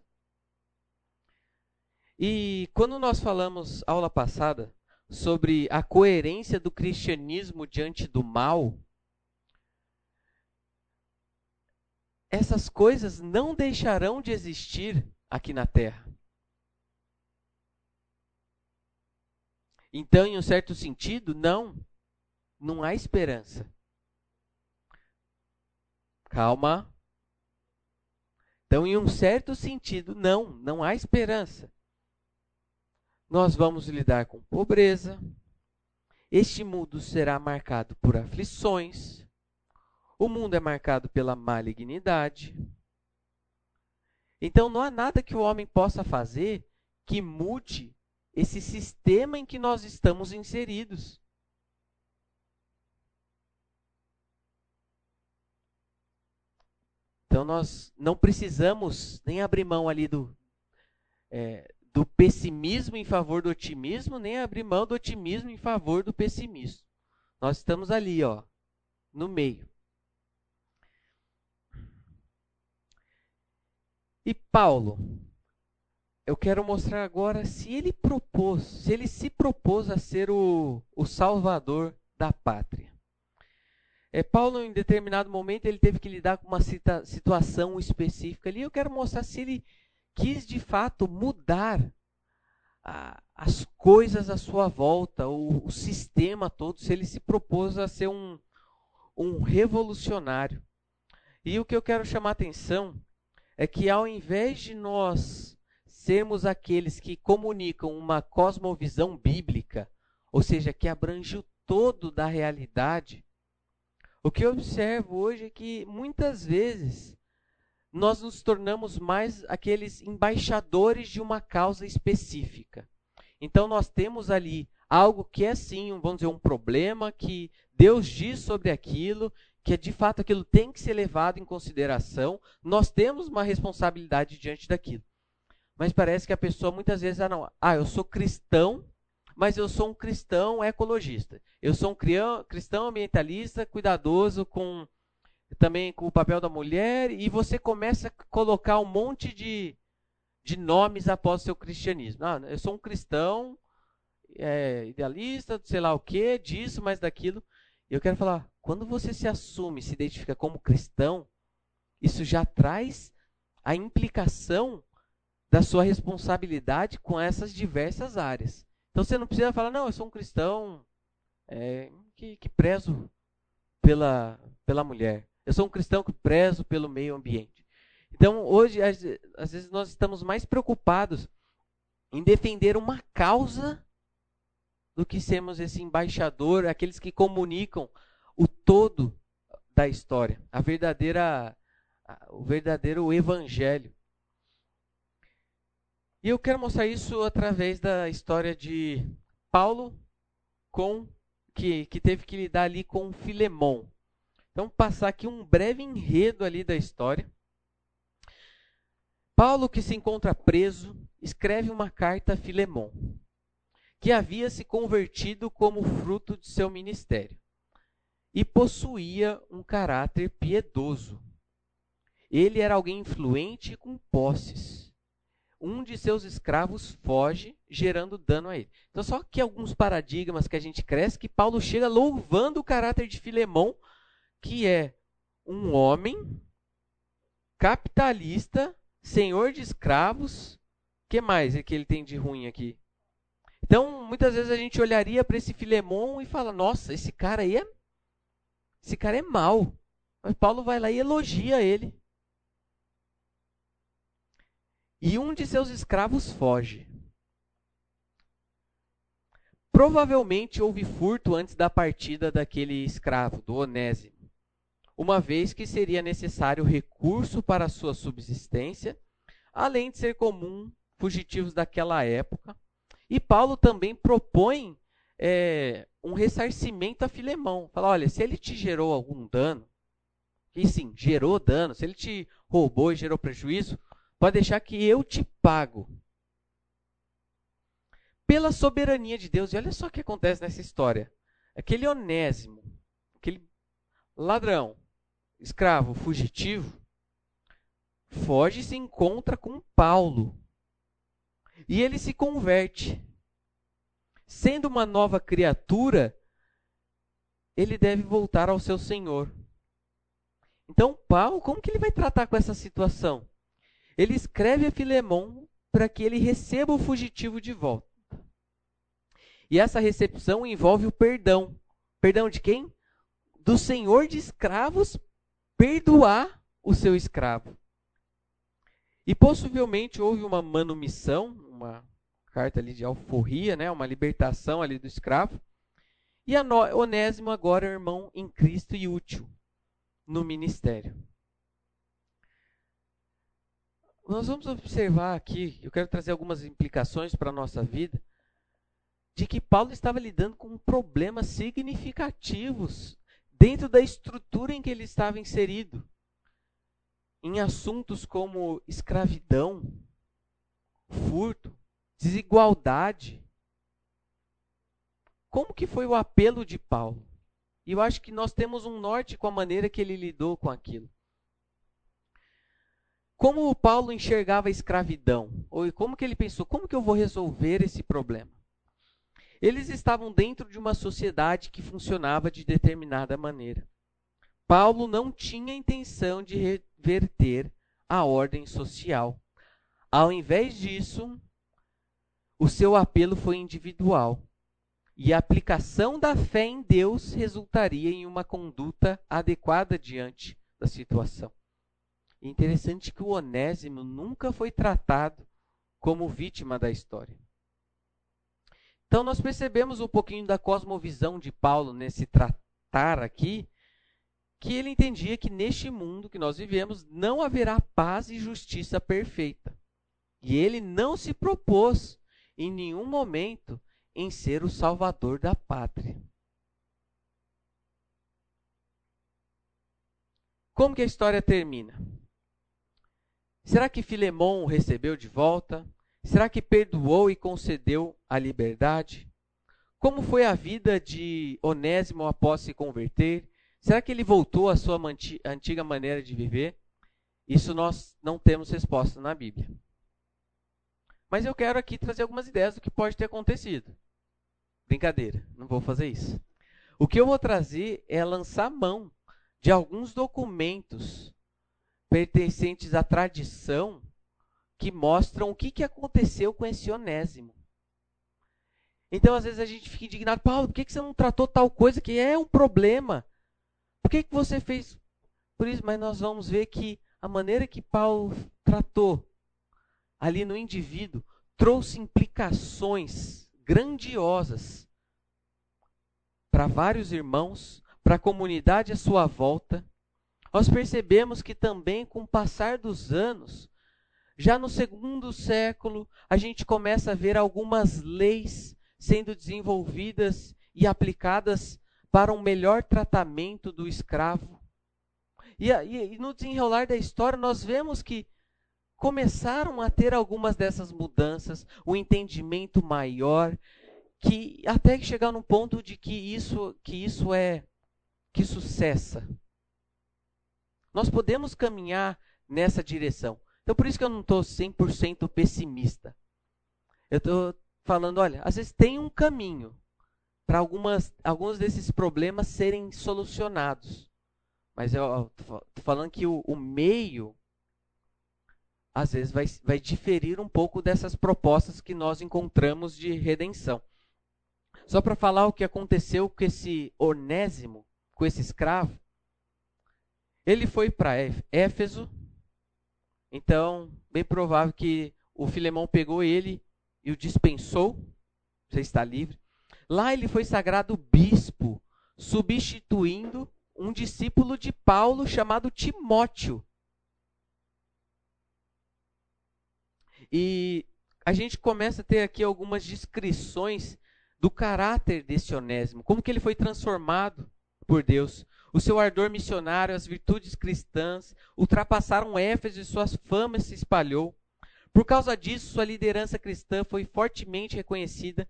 E quando nós falamos aula passada sobre a coerência do cristianismo diante do mal, essas coisas não deixarão de existir aqui na Terra. Então, em um certo sentido, não, não há esperança. Calma. Então, em um certo sentido, não, não há esperança. Nós vamos lidar com pobreza. Este mundo será marcado por aflições. O mundo é marcado pela malignidade. Então, não há nada que o homem possa fazer que mude esse sistema em que nós estamos inseridos. Então nós não precisamos nem abrir mão ali do, é, do pessimismo em favor do otimismo, nem abrir mão do otimismo em favor do pessimismo. Nós estamos ali, ó, no meio. E Paulo, eu quero mostrar agora se ele propôs, se ele se propôs a ser o, o salvador da pátria. É, Paulo, em determinado momento, ele teve que lidar com uma cita, situação específica ali. Eu quero mostrar se ele quis de fato mudar a, as coisas à sua volta, o, o, sistema todo, se ele se propôs a ser um, um revolucionário. E o que eu quero chamar a atenção é que ao invés de nós sermos aqueles que comunicam uma cosmovisão bíblica, ou seja, que abrange o todo da realidade, o que eu observo hoje é que muitas vezes nós nos tornamos mais aqueles embaixadores de uma causa específica. Então nós temos ali algo que é sim, vamos dizer, um problema que Deus diz sobre aquilo, que de fato aquilo tem que ser levado em consideração. Nós temos uma responsabilidade diante daquilo. Mas parece que a pessoa muitas vezes, ah, não, ah, eu sou cristão, mas eu sou um cristão ecologista. Eu sou um cristão ambientalista, cuidadoso com também com o papel da mulher, e você começa a colocar um monte de, de nomes após o seu cristianismo. Ah, eu sou um cristão é, idealista, sei lá o que, disso, mas daquilo. Eu quero falar, quando você se assume, se identifica como cristão, isso já traz a implicação da sua responsabilidade com essas diversas áreas. Então você não precisa falar, não, eu sou um cristão é, que, que prezo pela, pela mulher. Eu sou um cristão que prezo pelo meio ambiente. Então, hoje, às, às vezes, nós estamos mais preocupados em defender uma causa do que sermos esse embaixador, aqueles que comunicam o todo da história, a verdadeira, o verdadeiro evangelho. E eu quero mostrar isso através da história de Paulo com que, que teve que lidar ali com Filemão. Então, passar aqui um breve enredo ali da história. Paulo, que se encontra preso, escreve uma carta a Filemão, que havia se convertido como fruto de seu ministério e possuía um caráter piedoso. Ele era alguém influente com posses um de seus escravos foge, gerando dano a ele. Então, só que alguns paradigmas que a gente cresce, que Paulo chega louvando o caráter de Filemão, que é um homem capitalista, senhor de escravos. que mais é que ele tem de ruim aqui? Então, muitas vezes a gente olharia para esse Filemão e fala: "Nossa, esse cara aí é esse cara é mau". Mas Paulo vai lá e elogia ele e um de seus escravos foge. Provavelmente houve furto antes da partida daquele escravo, do Onésimo, uma vez que seria necessário recurso para sua subsistência, além de ser comum fugitivos daquela época. E Paulo também propõe é, um ressarcimento a Filemão. Fala, olha, se ele te gerou algum dano, e sim, gerou dano, se ele te roubou e gerou prejuízo, Pode deixar que eu te pago. Pela soberania de Deus. E olha só o que acontece nessa história. Aquele onésimo, aquele ladrão, escravo, fugitivo, foge e se encontra com Paulo. E ele se converte. Sendo uma nova criatura, ele deve voltar ao seu Senhor. Então, Paulo, como que ele vai tratar com essa situação? Ele escreve a Filemão para que ele receba o fugitivo de volta. E essa recepção envolve o perdão. Perdão de quem? Do senhor de escravos perdoar o seu escravo. E possivelmente houve uma manumissão, uma carta ali de alforria, né, uma libertação ali do escravo. E Onésimo agora é irmão em Cristo e útil no ministério nós vamos observar aqui, eu quero trazer algumas implicações para a nossa vida, de que Paulo estava lidando com problemas significativos dentro da estrutura em que ele estava inserido. Em assuntos como escravidão, furto, desigualdade. Como que foi o apelo de Paulo? E eu acho que nós temos um norte com a maneira que ele lidou com aquilo. Como o Paulo enxergava a escravidão? Ou como que ele pensou? Como que eu vou resolver esse problema? Eles estavam dentro de uma sociedade que funcionava de determinada maneira. Paulo não tinha intenção de reverter a ordem social. Ao invés disso, o seu apelo foi individual. E a aplicação da fé em Deus resultaria em uma conduta adequada diante da situação. Interessante que o Onésimo nunca foi tratado como vítima da história. Então nós percebemos um pouquinho da cosmovisão de Paulo nesse tratar aqui, que ele entendia que neste mundo que nós vivemos não haverá paz e justiça perfeita. E ele não se propôs em nenhum momento em ser o salvador da pátria. Como que a história termina? Será que Filemão o recebeu de volta? Será que perdoou e concedeu a liberdade? Como foi a vida de Onésimo após se converter? Será que ele voltou à sua antiga maneira de viver? Isso nós não temos resposta na Bíblia. Mas eu quero aqui trazer algumas ideias do que pode ter acontecido. Brincadeira, não vou fazer isso. O que eu vou trazer é lançar mão de alguns documentos pertencentes à tradição que mostram o que, que aconteceu com esse Onésimo. Então, às vezes, a gente fica indignado, Paulo, por que, que você não tratou tal coisa que é um problema? Por que, que você fez por isso? Mas nós vamos ver que a maneira que Paulo tratou ali no indivíduo trouxe implicações grandiosas para vários irmãos, para a comunidade à sua volta. Nós percebemos que também, com o passar dos anos, já no segundo século, a gente começa a ver algumas leis sendo desenvolvidas e aplicadas para um melhor tratamento do escravo. E, e, e, no desenrolar da história, nós vemos que começaram a ter algumas dessas mudanças, o um entendimento maior, que até chegar num ponto de que isso, que isso é, que isso cessa. Nós podemos caminhar nessa direção. Então, por isso que eu não estou 100% pessimista. Eu estou falando, olha, às vezes tem um caminho para alguns desses problemas serem solucionados. Mas eu estou falando que o, o, meio, às vezes, vai, vai diferir um pouco dessas propostas que nós encontramos de redenção. Só para falar o que aconteceu com esse Onésimo, com esse escravo, ele foi para Éfeso, então, bem provável que o Filemão pegou ele e o dispensou. Você está livre. Lá ele foi sagrado bispo, substituindo um discípulo de Paulo chamado Timóteo. E a gente começa a ter aqui algumas descrições do caráter desse Onésimo, como que ele foi transformado por Deus. O seu ardor missionário, as virtudes cristãs ultrapassaram Éfeso e sua fama se espalhou. Por causa disso, sua liderança cristã foi fortemente reconhecida.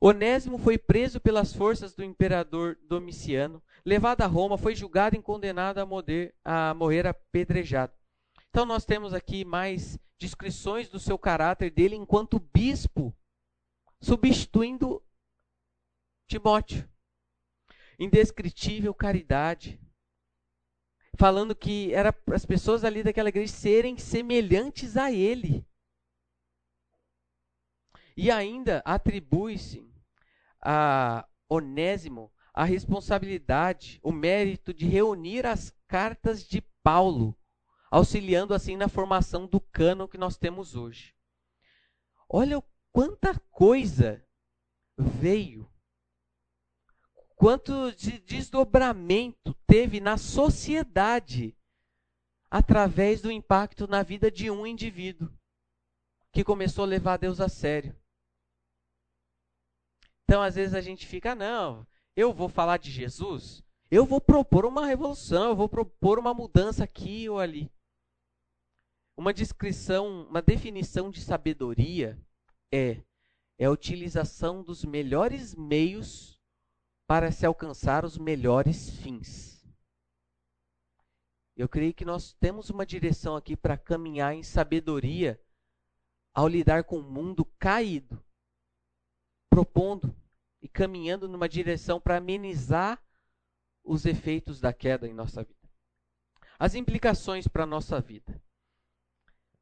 Onésimo foi preso pelas forças do imperador Domiciano, levado a Roma, foi julgado e condenado a morrer, a morrer apedrejado. Então nós temos aqui mais descrições do seu caráter dele enquanto bispo, substituindo Timóteo indescritível caridade, falando que era para as pessoas ali daquela igreja serem semelhantes a ele. E ainda atribui-se a Onésimo a responsabilidade, o mérito de reunir as cartas de Paulo, auxiliando assim na formação do cano que nós temos hoje. Olha quanta coisa veio quanto de desdobramento teve na sociedade através do impacto na vida de um indivíduo que começou a levar Deus a sério. Então, às vezes a gente fica, não, eu vou falar de Jesus, eu vou propor uma revolução, eu vou propor uma mudança aqui ou ali. Uma descrição, uma definição de sabedoria é é a utilização dos melhores meios para se alcançar os melhores fins. Eu creio que nós temos uma direção aqui para caminhar em sabedoria ao lidar com o mundo caído, propondo e caminhando numa direção para amenizar os efeitos da queda em nossa vida. As implicações para a nossa vida.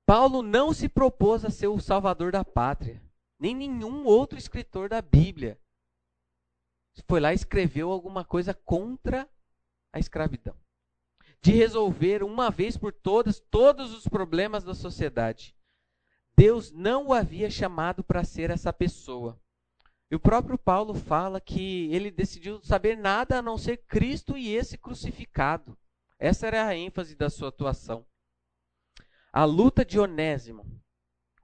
Paulo não se propôs a ser o salvador da pátria, nem nenhum outro escritor da Bíblia foi lá e escreveu alguma coisa contra a escravidão. De resolver uma vez por todas todos os problemas da sociedade. Deus não o havia chamado para ser essa pessoa. E o próprio Paulo fala que ele decidiu saber nada a não ser Cristo e esse crucificado. Essa era a ênfase da sua atuação. A luta de Onésimo,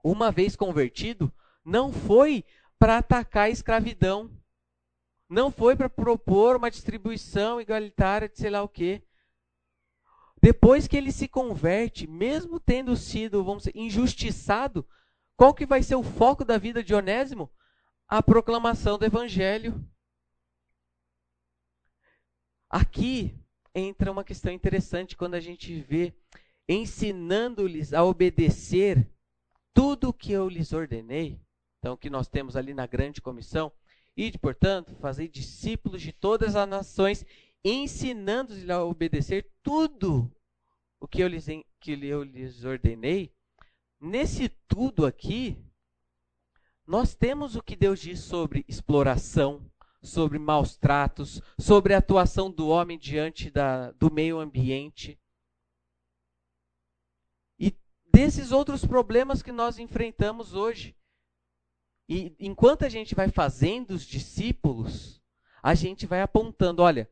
uma vez convertido, não foi para atacar a escravidão. Não foi para propor uma distribuição igualitária de sei lá o quê. Depois que ele se converte, mesmo tendo sido, vamos dizer, injustiçado, qual que vai ser o foco da vida de Onésimo? A proclamação do evangelho. Aqui entra uma questão interessante quando a gente vê ensinando-lhes a obedecer tudo o que eu lhes ordenei. Então, o que nós temos ali na grande comissão, Ide, portanto, fazei discípulos de todas as nações, ensinando-os a obedecer tudo o que eu, lhes, que eu lhes ordenei. Nesse tudo aqui, nós temos o que Deus diz sobre exploração, sobre maus tratos, sobre a atuação do homem diante da, do meio ambiente. E desses outros problemas que nós enfrentamos hoje. E enquanto a gente vai fazendo os discípulos, a gente vai apontando: olha,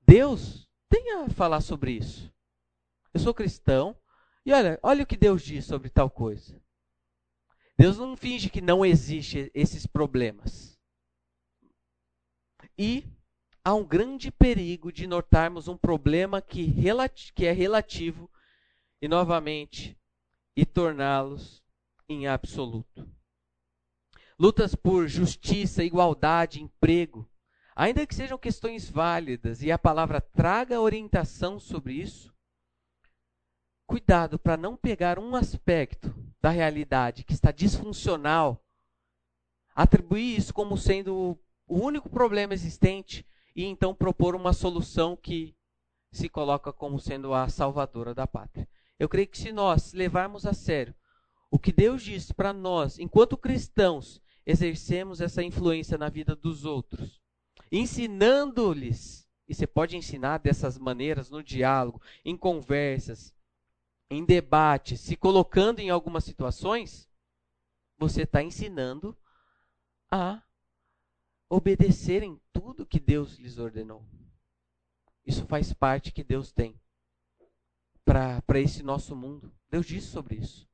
Deus tem a falar sobre isso. Eu sou cristão e olha, olha o que Deus diz sobre tal coisa. Deus não finge que não existe esses problemas. E há um grande perigo de notarmos um problema que, que é relativo e novamente e torná-los em absoluto lutas por justiça, igualdade, emprego, ainda que sejam questões válidas e a palavra traga orientação sobre isso, cuidado para não pegar um aspecto da realidade que está disfuncional, atribuir isso como sendo o único problema existente e então propor uma solução que se coloca como sendo a salvadora da pátria. Eu creio que se nós levarmos a sério o que Deus diz para nós, enquanto cristãos, exercemos essa influência na vida dos outros, ensinando-lhes. E você pode ensinar dessas maneiras no diálogo, em conversas, em debates, se colocando em algumas situações, você está ensinando a obedecerem tudo que Deus lhes ordenou. Isso faz parte que Deus tem para esse nosso mundo. Deus disse sobre isso.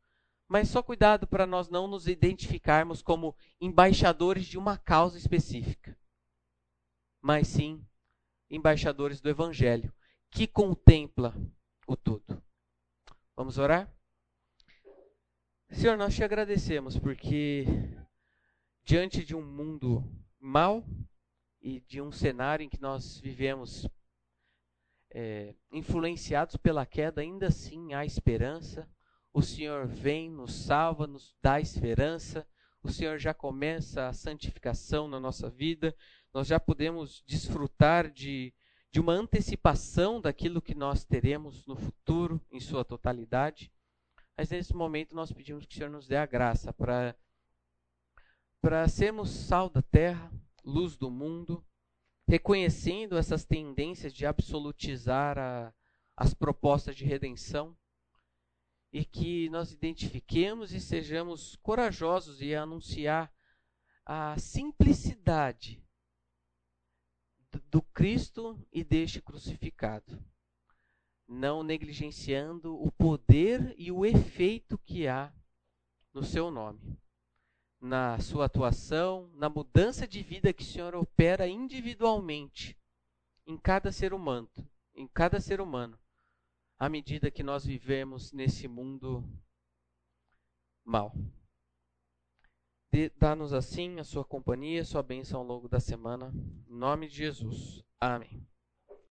Mas só cuidado para nós não nos identificarmos como embaixadores de uma causa específica, mas sim embaixadores do Evangelho, que contempla o todo. Vamos orar? Senhor, nós te agradecemos porque diante de um mundo mau e de um cenário em que nós vivemos é, influenciados pela queda, ainda assim há esperança o Senhor vem, nos salva, nos dá esperança. O Senhor já começa a santificação na nossa vida. Nós já podemos desfrutar de, de uma antecipação daquilo que nós teremos no futuro, em sua totalidade. Mas nesse momento nós pedimos que o Senhor nos dê a graça para para sermos sal da terra, luz do mundo, reconhecendo essas tendências de absolutizar a, as propostas de redenção e que nós identifiquemos e sejamos corajosos e anunciar a simplicidade do Cristo e deste crucificado, não negligenciando o poder e o efeito que há no seu nome, na sua atuação, na mudança de vida que o Senhor opera individualmente em cada ser humano, em cada ser humano à medida que nós vivemos nesse mundo mal. Dá-nos assim a sua companhia, a sua bênção ao longo da semana. Em nome de Jesus. Amém.